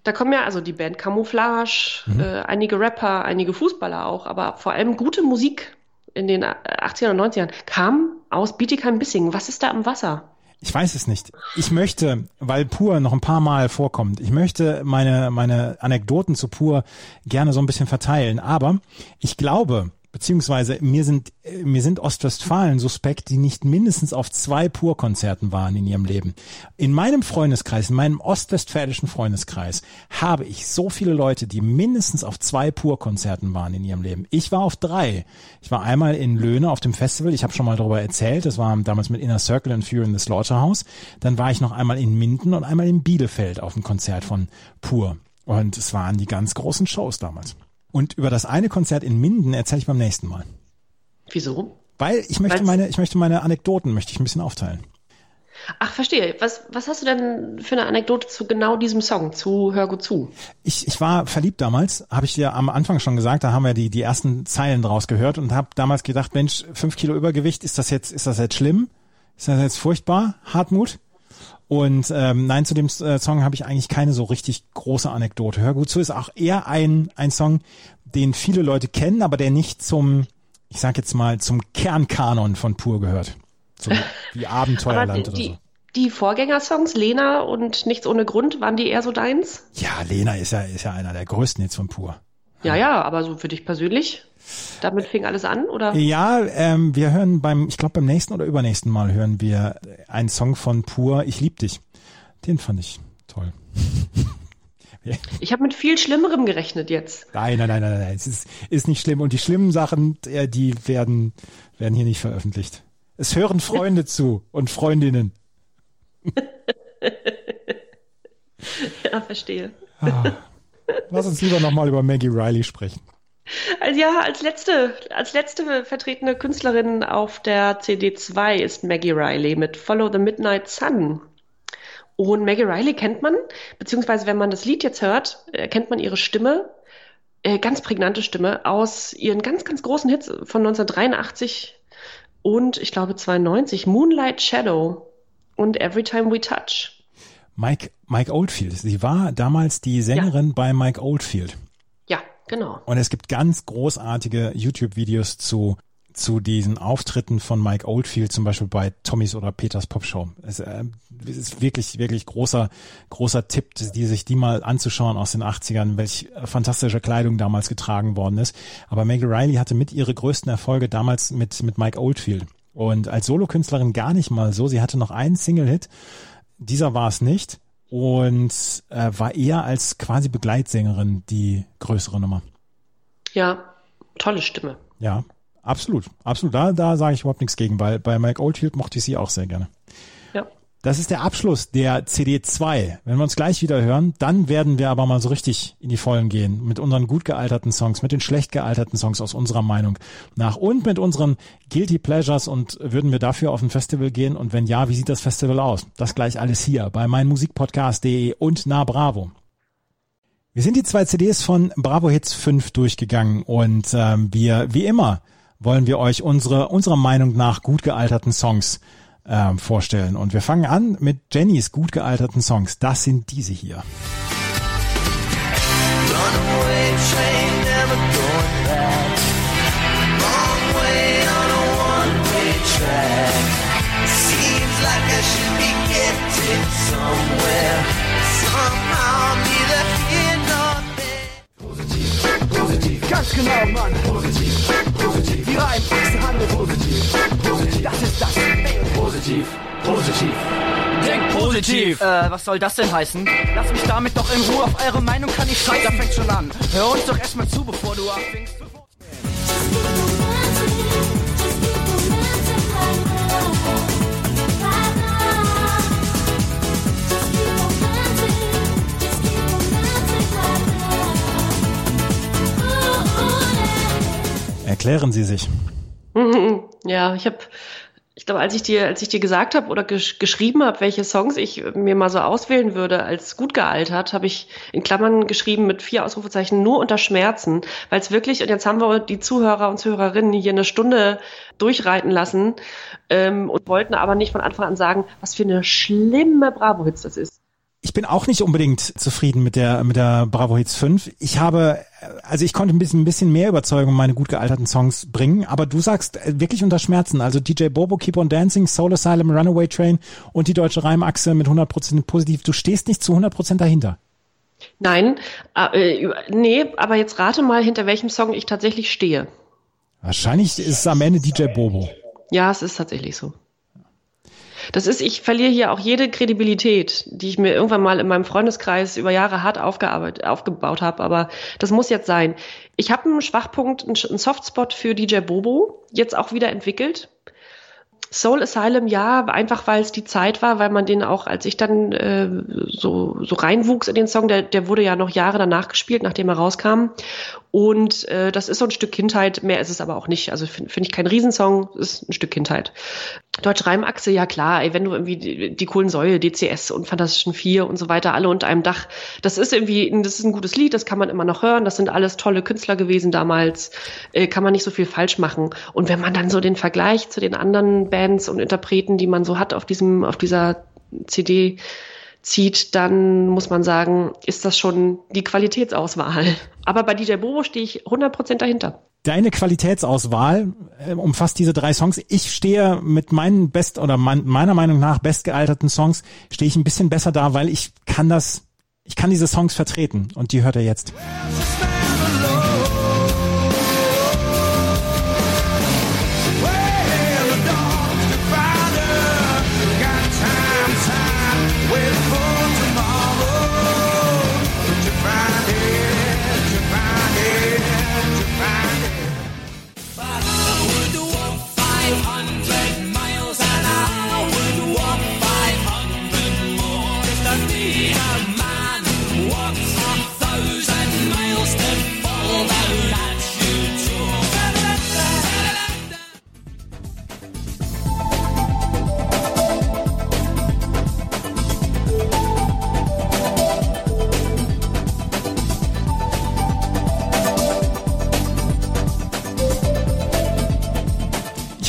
Da kommen ja also die Band Camouflage, äh, einige Rapper, einige Fußballer auch, aber vor allem gute Musik in den äh, 80ern und 90ern kam aus Bietigheim-Bissingen. Was ist da am Wasser? Ich weiß es nicht. Ich möchte, weil Pur noch ein paar Mal vorkommt, ich möchte meine, meine Anekdoten zu Pur gerne so ein bisschen verteilen. Aber ich glaube, beziehungsweise mir sind, mir sind Ostwestfalen suspekt, die nicht mindestens auf zwei Pur-Konzerten waren in ihrem Leben. In meinem Freundeskreis, in meinem ostwestfälischen Freundeskreis, habe ich so viele Leute, die mindestens auf zwei Pur-Konzerten waren in ihrem Leben. Ich war auf drei. Ich war einmal in Löhne auf dem Festival, ich habe schon mal darüber erzählt, das war damals mit Inner Circle und Fear in the Slaughterhouse. Dann war ich noch einmal in Minden und einmal in Bielefeld auf dem Konzert von Pur. Und es waren die ganz großen Shows damals. Und über das eine Konzert in Minden erzähle ich beim nächsten Mal. Wieso? Weil ich möchte Weil's- meine, ich möchte meine Anekdoten möchte ich ein bisschen aufteilen. Ach, verstehe. Was, was hast du denn für eine Anekdote zu genau diesem Song, zu Hör gut zu? Ich, ich war verliebt damals, habe ich dir am Anfang schon gesagt, da haben wir die, die ersten Zeilen draus gehört und habe damals gedacht, Mensch, fünf Kilo Übergewicht, ist das jetzt, ist das jetzt schlimm? Ist das jetzt furchtbar? Hartmut? Und ähm, nein, zu dem äh, Song habe ich eigentlich keine so richtig große Anekdote. Hör gut zu ist auch eher ein, ein Song, den viele Leute kennen, aber der nicht zum, ich sag jetzt mal, zum Kernkanon von Pur gehört. So wie Abenteuerland oder so. die Vorgängersongs, Lena und Nichts ohne Grund, waren die eher so deins? Ja, Lena ist ja, ist ja einer der größten jetzt von Pur. Ja, ja, aber so für dich persönlich? Damit fing alles an, oder? Ja, ähm, wir hören beim, ich glaube beim nächsten oder übernächsten Mal hören wir einen Song von Pur, Ich lieb dich. Den fand ich toll. Ich habe mit viel Schlimmerem gerechnet jetzt. Nein, nein, nein, nein, nein, es ist, ist nicht schlimm. Und die schlimmen Sachen, äh, die werden, werden hier nicht veröffentlicht. Es hören Freunde zu und Freundinnen. Ja, verstehe. Lass uns lieber nochmal über Maggie Riley sprechen. Also ja, als letzte, als letzte vertretene Künstlerin auf der CD2 ist Maggie Riley mit Follow the Midnight Sun. Und Maggie Riley kennt man, beziehungsweise wenn man das Lied jetzt hört, äh, kennt man ihre Stimme, äh, ganz prägnante Stimme aus ihren ganz, ganz großen Hits von 1983 und ich glaube 92, Moonlight Shadow und Every Time We Touch. Mike, Mike Oldfield. Sie war damals die Sängerin bei Mike Oldfield. Genau. Und es gibt ganz großartige YouTube-Videos zu, zu diesen Auftritten von Mike Oldfield, zum Beispiel bei Tommys oder Peters Popshow. Es äh, ist wirklich, wirklich großer, großer Tipp, die sich die mal anzuschauen aus den 80ern, welch fantastische Kleidung damals getragen worden ist. Aber Maggie Riley hatte mit ihre größten Erfolge damals mit, mit Mike Oldfield. Und als Solokünstlerin gar nicht mal so. Sie hatte noch einen Single-Hit. Dieser war es nicht. Und äh, war eher als quasi Begleitsängerin die größere Nummer. Ja, tolle Stimme. Ja, absolut. Absolut. Da, da sage ich überhaupt nichts gegen, weil bei Mike Oldfield mochte ich sie auch sehr gerne. Das ist der Abschluss der CD2. Wenn wir uns gleich wieder hören, dann werden wir aber mal so richtig in die Vollen gehen mit unseren gut gealterten Songs, mit den schlecht gealterten Songs aus unserer Meinung nach und mit unseren Guilty Pleasures und würden wir dafür auf ein Festival gehen und wenn ja, wie sieht das Festival aus? Das gleich alles hier bei meinmusikpodcast.de und na Bravo. Wir sind die zwei CDs von Bravo Hits 5 durchgegangen und ähm, wir, wie immer, wollen wir euch unsere, unserer Meinung nach gut gealterten Songs ähm, vorstellen. Und wir fangen an mit Jennys gut gealterten Songs. Das sind diese hier. Somewhere. Somehow Positiv. Ganz genau, Mann. Positiv. Positiv. Die Reihenachse handelt. Positiv. Positiv. Das ist das. Positiv. Positiv. Denk positiv. Äh, was soll das denn heißen? Lass mich damit doch in Ruhe. Auf eure Meinung kann ich scheißen. Da fängt schon an. Hör uns doch erstmal zu, bevor du anfängst. Erklären Sie sich. Ja, ich habe, ich glaube, als ich dir, als ich dir gesagt habe oder gesch geschrieben habe, welche Songs ich mir mal so auswählen würde als gut gealtert, habe ich in Klammern geschrieben mit vier Ausrufezeichen nur unter Schmerzen, weil es wirklich und jetzt haben wir die Zuhörer und Zuhörerinnen hier eine Stunde durchreiten lassen ähm, und wollten aber nicht von Anfang an sagen, was für eine schlimme Bravo-Hits das ist. Ich bin auch nicht unbedingt zufrieden mit der, mit der Bravo Hits 5. Ich habe, also ich konnte ein bisschen, ein bisschen mehr Überzeugung in meine gut gealterten Songs bringen, aber du sagst äh, wirklich unter Schmerzen. Also DJ Bobo, Keep on Dancing, Soul Asylum, Runaway Train und die deutsche Reimachse mit 100% positiv. Du stehst nicht zu 100% dahinter. Nein, äh, nee, aber jetzt rate mal, hinter welchem Song ich tatsächlich stehe. Wahrscheinlich ist es am Ende DJ Bobo. Ja, es ist tatsächlich so. Das ist, ich verliere hier auch jede Kredibilität, die ich mir irgendwann mal in meinem Freundeskreis über Jahre hart aufgearbeitet, aufgebaut habe. Aber das muss jetzt sein. Ich habe einen Schwachpunkt, einen Softspot für DJ Bobo jetzt auch wieder entwickelt. Soul Asylum, ja, einfach weil es die Zeit war, weil man den auch, als ich dann äh, so, so reinwuchs in den Song, der, der wurde ja noch Jahre danach gespielt, nachdem er rauskam. Und äh, das ist so ein Stück Kindheit, mehr ist es aber auch nicht. Also finde find ich kein Riesensong, ist ein Stück Kindheit. Deutsche Reimachse, ja klar, ey, wenn du irgendwie die, die Kohlensäule, DCS und Fantastischen Vier und so weiter alle unter einem Dach, das ist irgendwie, das ist ein gutes Lied, das kann man immer noch hören, das sind alles tolle Künstler gewesen damals, äh, kann man nicht so viel falsch machen. Und wenn man dann so den Vergleich zu den anderen Bands und Interpreten, die man so hat auf diesem, auf dieser CD zieht, dann muss man sagen, ist das schon die Qualitätsauswahl. Aber bei DJ Bobo stehe ich 100% dahinter. Deine Qualitätsauswahl äh, umfasst diese drei Songs. Ich stehe mit meinen best oder mein, meiner Meinung nach bestgealterten Songs stehe ich ein bisschen besser da, weil ich kann das, ich kann diese Songs vertreten und die hört er jetzt.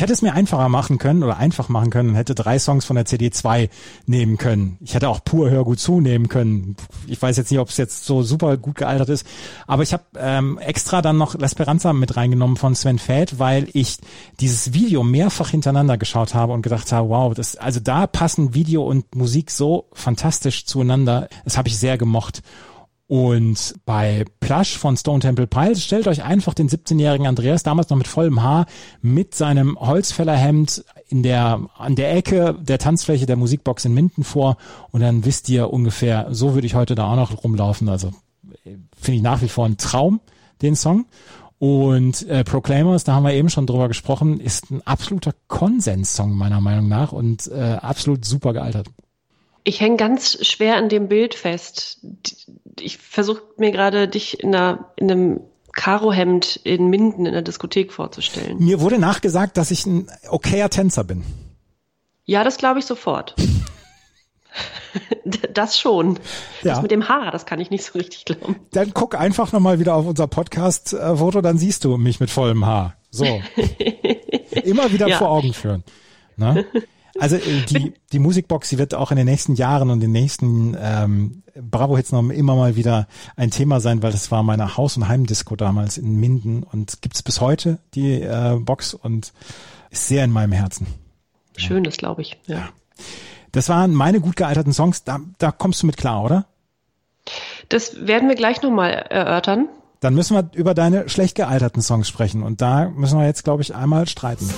Hätte es mir einfacher machen können oder einfach machen können und hätte drei Songs von der CD 2 nehmen können. Ich hätte auch pur Hör gut zu nehmen können. Ich weiß jetzt nicht, ob es jetzt so super gut gealtert ist, aber ich habe ähm, extra dann noch L'Esperanza mit reingenommen von Sven Feld, weil ich dieses Video mehrfach hintereinander geschaut habe und gedacht habe, wow, das also da passen Video und Musik so fantastisch zueinander. Das habe ich sehr gemocht. Und bei Plush von Stone Temple Pilots stellt euch einfach den 17-jährigen Andreas, damals noch mit vollem Haar, mit seinem Holzfällerhemd in der, an der Ecke der Tanzfläche der Musikbox in Minden vor und dann wisst ihr ungefähr, so würde ich heute da auch noch rumlaufen. Also finde ich nach wie vor ein Traum, den Song. Und äh, Proclaimers, da haben wir eben schon drüber gesprochen, ist ein absoluter Konsenssong meiner Meinung nach und äh, absolut super gealtert. Ich hänge ganz schwer an dem Bild fest. Ich versuche mir gerade dich in, einer, in einem Karohemd in Minden in der Diskothek vorzustellen. Mir wurde nachgesagt, dass ich ein okayer Tänzer bin. Ja, das glaube ich sofort. das schon. Ja. Das mit dem Haar, das kann ich nicht so richtig glauben. Dann guck einfach nochmal wieder auf unser Podcast-Foto, dann siehst du mich mit vollem Haar. So. Immer wieder ja. vor Augen führen. Ne? Also äh, die, die Musikbox, die wird auch in den nächsten Jahren und den nächsten ähm, Bravo-Hits noch immer mal wieder ein Thema sein, weil das war meine Haus- und Heimdisco damals in Minden und gibt's bis heute die äh, Box und ist sehr in meinem Herzen. Schön, das glaube ich. Ja. ja. Das waren meine gut gealterten Songs. Da, da kommst du mit klar, oder? Das werden wir gleich nochmal erörtern. Dann müssen wir über deine schlecht gealterten Songs sprechen und da müssen wir jetzt, glaube ich, einmal streiten.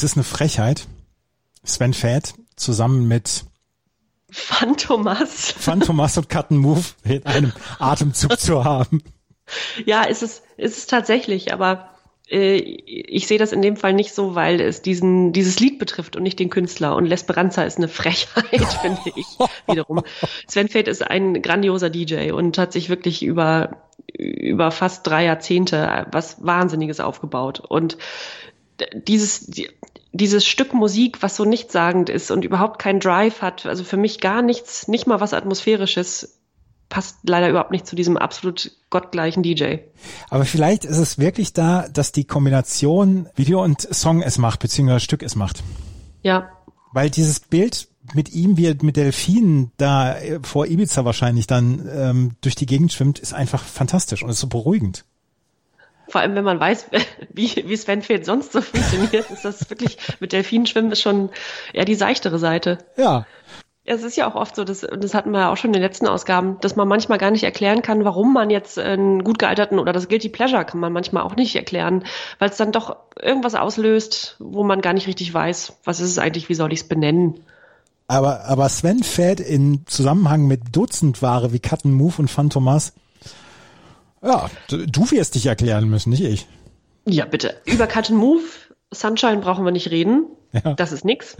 Es ist eine Frechheit. Sven Fett zusammen mit Phantomas. Phantomas und Cut and Move in einem Atemzug zu haben. Ja, ist es, ist es tatsächlich, aber äh, ich sehe das in dem Fall nicht so, weil es diesen, dieses Lied betrifft und nicht den Künstler. Und Lesperanza ist eine Frechheit, finde ich wiederum. Sven Feth ist ein grandioser DJ und hat sich wirklich über, über fast drei Jahrzehnte was Wahnsinniges aufgebaut. Und dieses, die, dieses Stück Musik, was so nichtssagend ist und überhaupt keinen Drive hat, also für mich gar nichts, nicht mal was Atmosphärisches, passt leider überhaupt nicht zu diesem absolut gottgleichen DJ. Aber vielleicht ist es wirklich da, dass die Kombination Video und Song es macht, beziehungsweise Stück es macht. Ja. Weil dieses Bild mit ihm, wie er mit Delfinen da äh, vor Ibiza wahrscheinlich dann ähm, durch die Gegend schwimmt, ist einfach fantastisch und ist so beruhigend. Vor allem, wenn man weiß, wie, wie Sven Feld sonst so funktioniert, ist das wirklich mit Delfinen schwimmen ist schon eher die seichtere Seite. Ja. Es ist ja auch oft so, dass, das hatten wir ja auch schon in den letzten Ausgaben, dass man manchmal gar nicht erklären kann, warum man jetzt einen gut gealterten oder das Guilty Pleasure kann man manchmal auch nicht erklären, weil es dann doch irgendwas auslöst, wo man gar nicht richtig weiß, was ist es eigentlich, wie soll ich es benennen. Aber, aber Sven fährt in Zusammenhang mit Dutzendware wie Cut Move und Phantomas, ja, du wirst dich erklären müssen, nicht ich. Ja, bitte. Über Cut Move, Sunshine brauchen wir nicht reden. Ja. Das ist nix.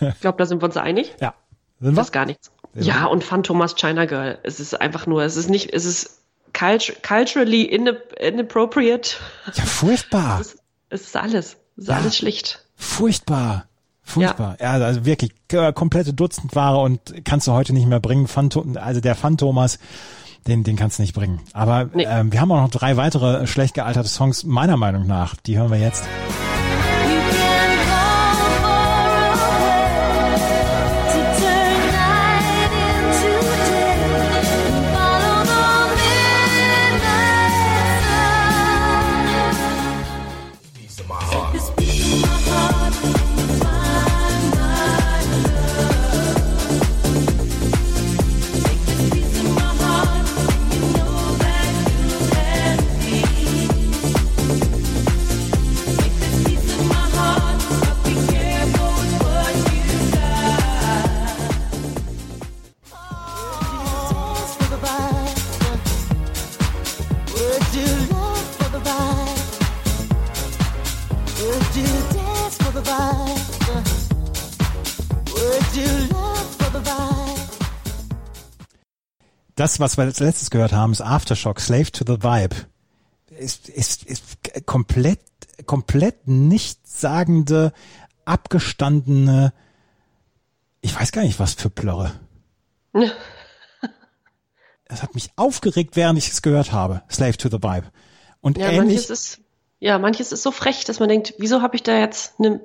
Ich glaube, da sind wir uns einig. Ja. Sind wir? Das ist gar nichts. Ja, und Phantomas China Girl. Es ist einfach nur, es ist nicht, es ist culturally inappropriate. Ja, furchtbar. Es ist, es ist alles. Es ist ja. alles schlicht. Furchtbar. Furchtbar. Ja. ja, also wirklich komplette Dutzendware und kannst du heute nicht mehr bringen. Phantom, also der Phantomas, den, den kannst du nicht bringen. Aber nee. ähm, wir haben auch noch drei weitere schlecht gealterte Songs, meiner Meinung nach. Die hören wir jetzt. Das, was wir als letztes gehört haben, ist Aftershock, Slave to the Vibe. Ist, ist, ist komplett, komplett nichtssagende, abgestandene, ich weiß gar nicht, was für Plörre. Es hat mich aufgeregt, während ich es gehört habe. Slave to the Vibe. Und ja, ähnlich. Ist, ja, manches ist so frech, dass man denkt, wieso habe ich da jetzt eine,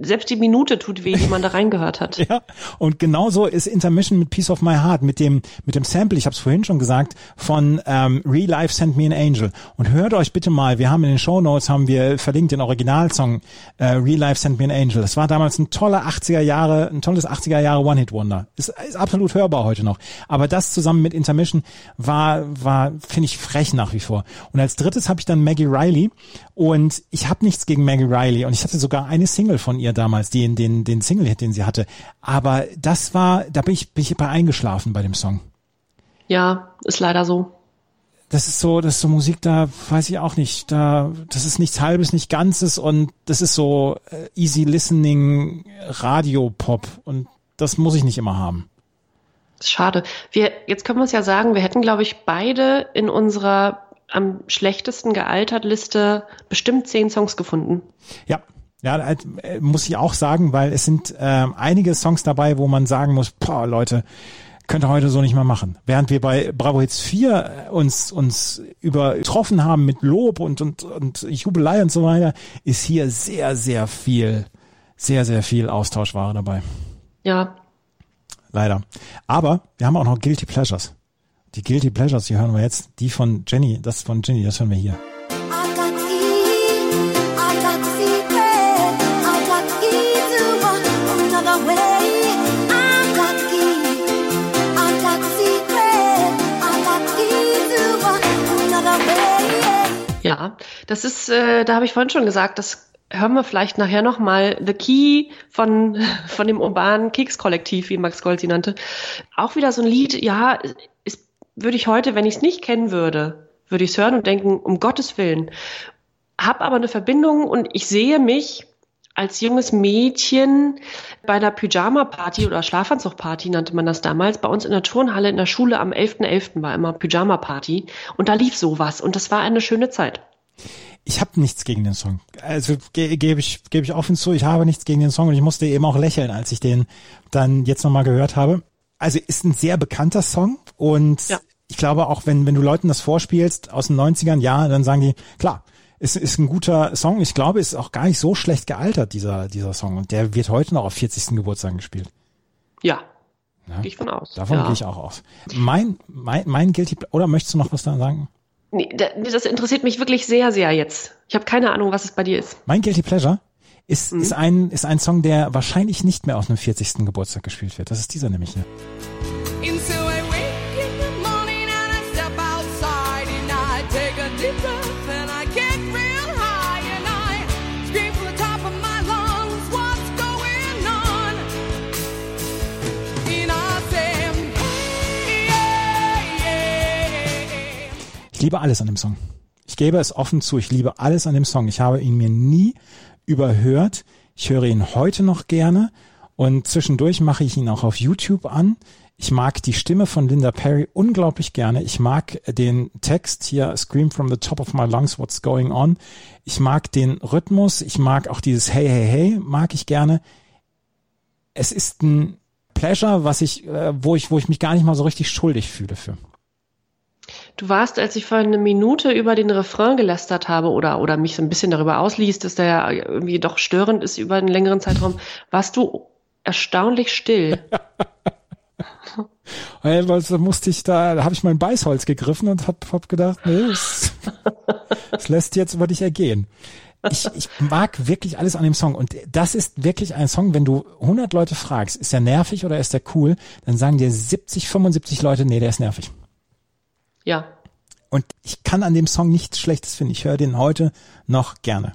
selbst die Minute tut weh, die man da reingehört hat. ja, und genauso ist Intermission mit Piece of My Heart, mit dem, mit dem Sample, ich habe es vorhin schon gesagt, von ähm, Real Life Send Me an Angel. Und hört euch bitte mal, wir haben in den Show Notes, haben wir verlinkt den Originalsong äh, Real Life Send Me an Angel. Das war damals ein toller 80er Jahre, ein tolles 80er Jahre One-Hit-Wonder. Ist, ist absolut hörbar heute noch. Aber das zusammen mit Intermission war, war finde ich, frech nach wie vor. Und als drittes habe ich dann Maggie Riley, und ich habe nichts gegen Maggie Riley und ich hatte sogar eine Single von ihr damals, den, den, den Single-Hit, den sie hatte. Aber das war, da bin ich, bin ich bei eingeschlafen bei dem Song. Ja, ist leider so. Das ist so, das ist so Musik, da weiß ich auch nicht. Da, das ist nichts Halbes, nicht Ganzes und das ist so äh, easy listening Radio-Pop und das muss ich nicht immer haben. Schade. Wir, jetzt können wir es ja sagen, wir hätten, glaube ich, beide in unserer am schlechtesten gealtert Liste bestimmt zehn Songs gefunden. Ja, ja, äh, muss ich auch sagen, weil es sind äh, einige Songs dabei, wo man sagen muss, boah, Leute, könnte heute so nicht mehr machen. Während wir bei Bravo Hits 4 uns, uns übertroffen haben mit Lob und, und, und Jubelei und so weiter, ist hier sehr, sehr viel, sehr, sehr viel Austauschware dabei. Ja. Leider. Aber wir haben auch noch Guilty Pleasures. Die Guilty Pleasures, die hören wir jetzt. Die von Jenny, das von Jenny, das hören wir hier. Ja, das ist, äh, da habe ich vorhin schon gesagt, das hören wir vielleicht nachher nochmal The Key von, von dem urbanen Keks-Kollektiv, wie Max Gold sie nannte. Auch wieder so ein Lied, ja, würde ich heute, wenn ich es nicht kennen würde, würde ich es hören und denken, um Gottes Willen. Hab aber eine Verbindung und ich sehe mich als junges Mädchen bei einer Pyjama-Party oder Schlafanzug-Party nannte man das damals, bei uns in der Turnhalle in der Schule am 11.11. .11. war immer Pyjama-Party und da lief sowas und das war eine schöne Zeit. Ich habe nichts gegen den Song. Also ge gebe ich, gebe ich offen zu, ich habe nichts gegen den Song und ich musste eben auch lächeln, als ich den dann jetzt nochmal gehört habe. Also ist ein sehr bekannter Song und ja. Ich glaube auch, wenn, wenn du Leuten das vorspielst aus den 90ern, ja, dann sagen die, klar, ist, ist ein guter Song. Ich glaube, ist auch gar nicht so schlecht gealtert, dieser, dieser Song. Und der wird heute noch auf 40. Geburtstag gespielt. Ja. ja. Gehe ich von aus. Davon ja. gehe ich auch aus. Mein, mein, mein Guilty, oder möchtest du noch was da sagen? Nee, das interessiert mich wirklich sehr, sehr jetzt. Ich habe keine Ahnung, was es bei dir ist. Mein Guilty Pleasure ist, mhm. ist, ein, ist ein Song, der wahrscheinlich nicht mehr aus einem 40. Geburtstag gespielt wird. Das ist dieser nämlich hier. Ich liebe alles an dem Song. Ich gebe es offen zu, ich liebe alles an dem Song. Ich habe ihn mir nie überhört. Ich höre ihn heute noch gerne und zwischendurch mache ich ihn auch auf YouTube an. Ich mag die Stimme von Linda Perry unglaublich gerne. Ich mag den Text hier, Scream from the top of my lungs, what's going on. Ich mag den Rhythmus. Ich mag auch dieses Hey, hey, hey, mag ich gerne. Es ist ein Pleasure, was ich, äh, wo ich, wo ich mich gar nicht mal so richtig schuldig fühle für. Du warst, als ich vor eine Minute über den Refrain gelästert habe oder, oder mich so ein bisschen darüber ausließ, dass der ja irgendwie doch störend ist über einen längeren Zeitraum, warst du erstaunlich still. Also musste ich da, da habe ich mein Beißholz gegriffen und hab, hab gedacht, nee, es, es lässt jetzt über dich ergehen. Ich, ich mag wirklich alles an dem Song und das ist wirklich ein Song, wenn du 100 Leute fragst, ist der nervig oder ist der cool, dann sagen dir 70, 75 Leute, nee, der ist nervig. Ja. Und ich kann an dem Song nichts Schlechtes finden. Ich höre den heute noch gerne.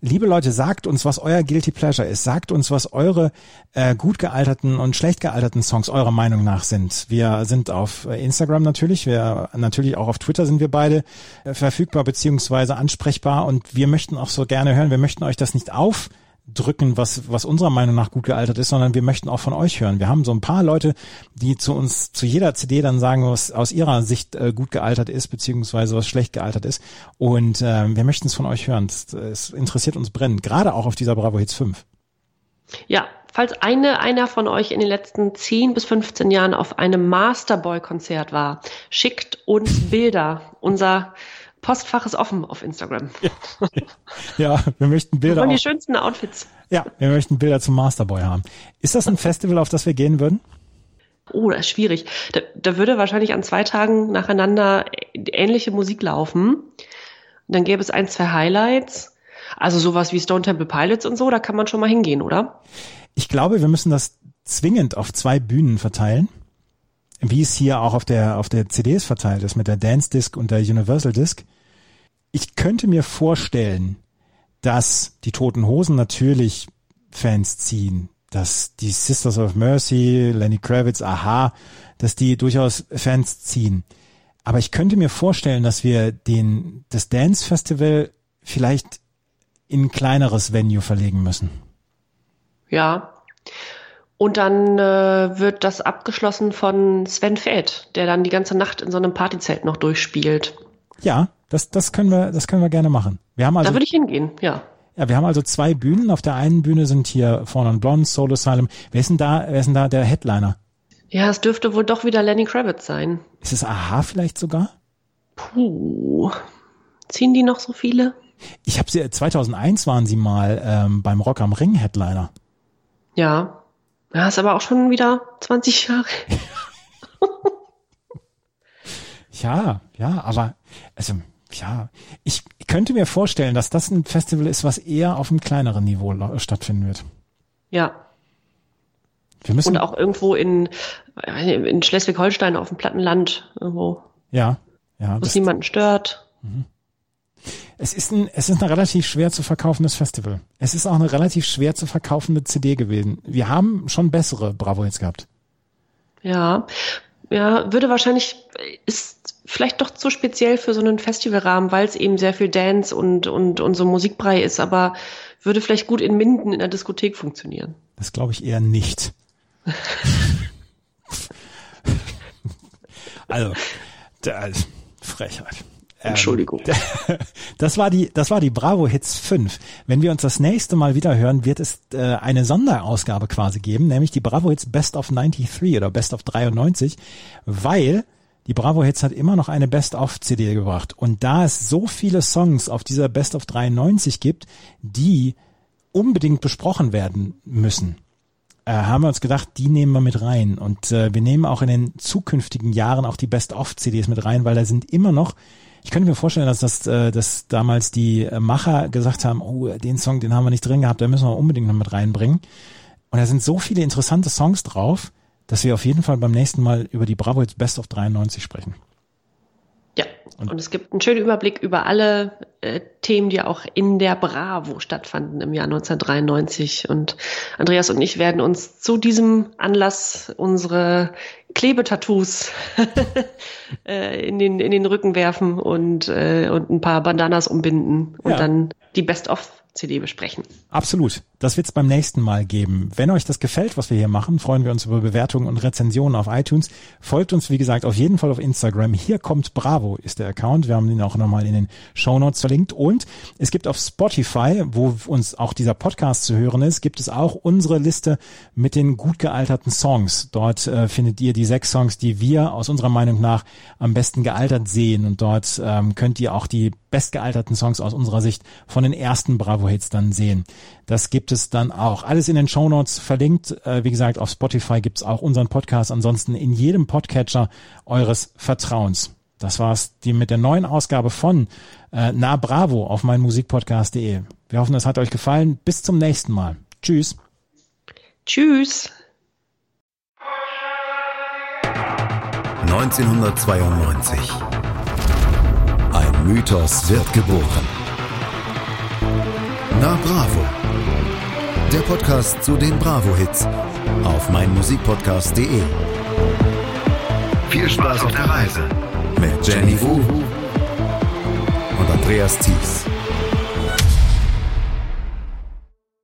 Liebe Leute, sagt uns, was euer Guilty Pleasure ist. Sagt uns, was eure äh, gut gealterten und schlecht gealterten Songs eurer Meinung nach sind. Wir sind auf Instagram natürlich, wir natürlich auch auf Twitter sind wir beide äh, verfügbar beziehungsweise ansprechbar und wir möchten auch so gerne hören. Wir möchten euch das nicht auf drücken, was, was unserer Meinung nach gut gealtert ist, sondern wir möchten auch von euch hören. Wir haben so ein paar Leute, die zu uns, zu jeder CD dann sagen, was aus ihrer Sicht äh, gut gealtert ist, beziehungsweise was schlecht gealtert ist. Und äh, wir möchten es von euch hören. Es, interessiert uns brennend, gerade auch auf dieser Bravo Hits 5. Ja, falls eine, einer von euch in den letzten 10 bis 15 Jahren auf einem Masterboy-Konzert war, schickt uns Bilder. Unser Postfach ist offen auf Instagram. Ja, ja wir möchten Bilder. Wir die schönsten Outfits. Ja, wir möchten Bilder zum Masterboy haben. Ist das ein Festival, auf das wir gehen würden? Oh, das ist schwierig. Da, da würde wahrscheinlich an zwei Tagen nacheinander ähnliche Musik laufen. Und dann gäbe es ein, zwei Highlights. Also sowas wie Stone Temple Pilots und so, da kann man schon mal hingehen, oder? Ich glaube, wir müssen das zwingend auf zwei Bühnen verteilen wie es hier auch auf der auf der CDs verteilt ist mit der Dance Disc und der Universal Disc. Ich könnte mir vorstellen, dass die Toten Hosen natürlich Fans ziehen, dass die Sisters of Mercy, Lenny Kravitz, Aha, dass die durchaus Fans ziehen. Aber ich könnte mir vorstellen, dass wir den das Dance Festival vielleicht in ein kleineres Venue verlegen müssen. Ja. Und dann äh, wird das abgeschlossen von Sven Fett, der dann die ganze Nacht in so einem Partyzelt noch durchspielt. Ja, das, das können wir, das können wir gerne machen. Wir haben also, da würde ich hingehen, ja. Ja, wir haben also zwei Bühnen. Auf der einen Bühne sind hier Fawn und Blonde, Soul Asylum. Wer ist denn da, wer ist denn da der Headliner? Ja, es dürfte wohl doch wieder Lenny Kravitz sein. Ist es Aha vielleicht sogar? Puh. Ziehen die noch so viele? Ich habe sie, 2001 waren sie mal ähm, beim Rock am Ring Headliner. Ja, ja, ist aber auch schon wieder 20 Jahre. ja, ja, aber also ja, ich könnte mir vorstellen, dass das ein Festival ist, was eher auf einem kleineren Niveau stattfinden wird. Ja. Wir müssen Und auch irgendwo in, in Schleswig-Holstein auf dem Plattenland irgendwo. Ja, ja. Wo es niemanden stört. Mhm. Es ist ein, es ist ein relativ schwer zu verkaufendes Festival. Es ist auch eine relativ schwer zu verkaufende CD gewesen. Wir haben schon bessere Bravo jetzt gehabt. Ja, ja, würde wahrscheinlich, ist vielleicht doch zu speziell für so einen Festivalrahmen, weil es eben sehr viel Dance und, und, und so Musikbrei ist, aber würde vielleicht gut in Minden in der Diskothek funktionieren. Das glaube ich eher nicht. also, da, Frechheit. Ähm, Entschuldigung. Das war die, das war die Bravo Hits 5. Wenn wir uns das nächste Mal wieder hören, wird es äh, eine Sonderausgabe quasi geben, nämlich die Bravo Hits Best of 93 oder Best of 93, weil die Bravo Hits hat immer noch eine Best of CD gebracht. Und da es so viele Songs auf dieser Best of 93 gibt, die unbedingt besprochen werden müssen, äh, haben wir uns gedacht, die nehmen wir mit rein. Und äh, wir nehmen auch in den zukünftigen Jahren auch die Best of CDs mit rein, weil da sind immer noch ich könnte mir vorstellen, dass das, äh, dass damals die Macher gesagt haben, oh, den Song, den haben wir nicht drin gehabt, da müssen wir unbedingt noch mit reinbringen. Und da sind so viele interessante Songs drauf, dass wir auf jeden Fall beim nächsten Mal über die Bravo Hits Best of 93 sprechen. Ja, und, und, es gibt einen schönen Überblick über alle äh, Themen, die auch in der Bravo stattfanden im Jahr 1993. Und Andreas und ich werden uns zu diesem Anlass unsere Klebetattoos äh, in, den, in den Rücken werfen und, äh, und ein paar Bandanas umbinden und ja. dann die Best-of CD besprechen. Absolut. Das wird es beim nächsten Mal geben. Wenn euch das gefällt, was wir hier machen, freuen wir uns über Bewertungen und Rezensionen auf iTunes. Folgt uns, wie gesagt, auf jeden Fall auf Instagram. Hier kommt Bravo ist der Account. Wir haben den auch nochmal in den Show Notes verlinkt. Und es gibt auf Spotify, wo uns auch dieser Podcast zu hören ist, gibt es auch unsere Liste mit den gut gealterten Songs. Dort äh, findet ihr die sechs Songs, die wir aus unserer Meinung nach am besten gealtert sehen. Und dort ähm, könnt ihr auch die bestgealterten Songs aus unserer Sicht von den ersten Bravo-Hits dann sehen. Das gibt es dann auch. Alles in den Show Notes verlinkt. Äh, wie gesagt, auf Spotify gibt es auch unseren Podcast. Ansonsten in jedem Podcatcher eures Vertrauens. Das war's die mit der neuen Ausgabe von äh, Na Bravo auf meinmusikpodcast.de. Wir hoffen, es hat euch gefallen. Bis zum nächsten Mal. Tschüss. Tschüss. 1992. Ein Mythos wird geboren. Na Bravo. Der Podcast zu den Bravo-Hits auf meinmusikpodcast.de. Viel Spaß auf der Reise mit Jenny Wu und Andreas Thies.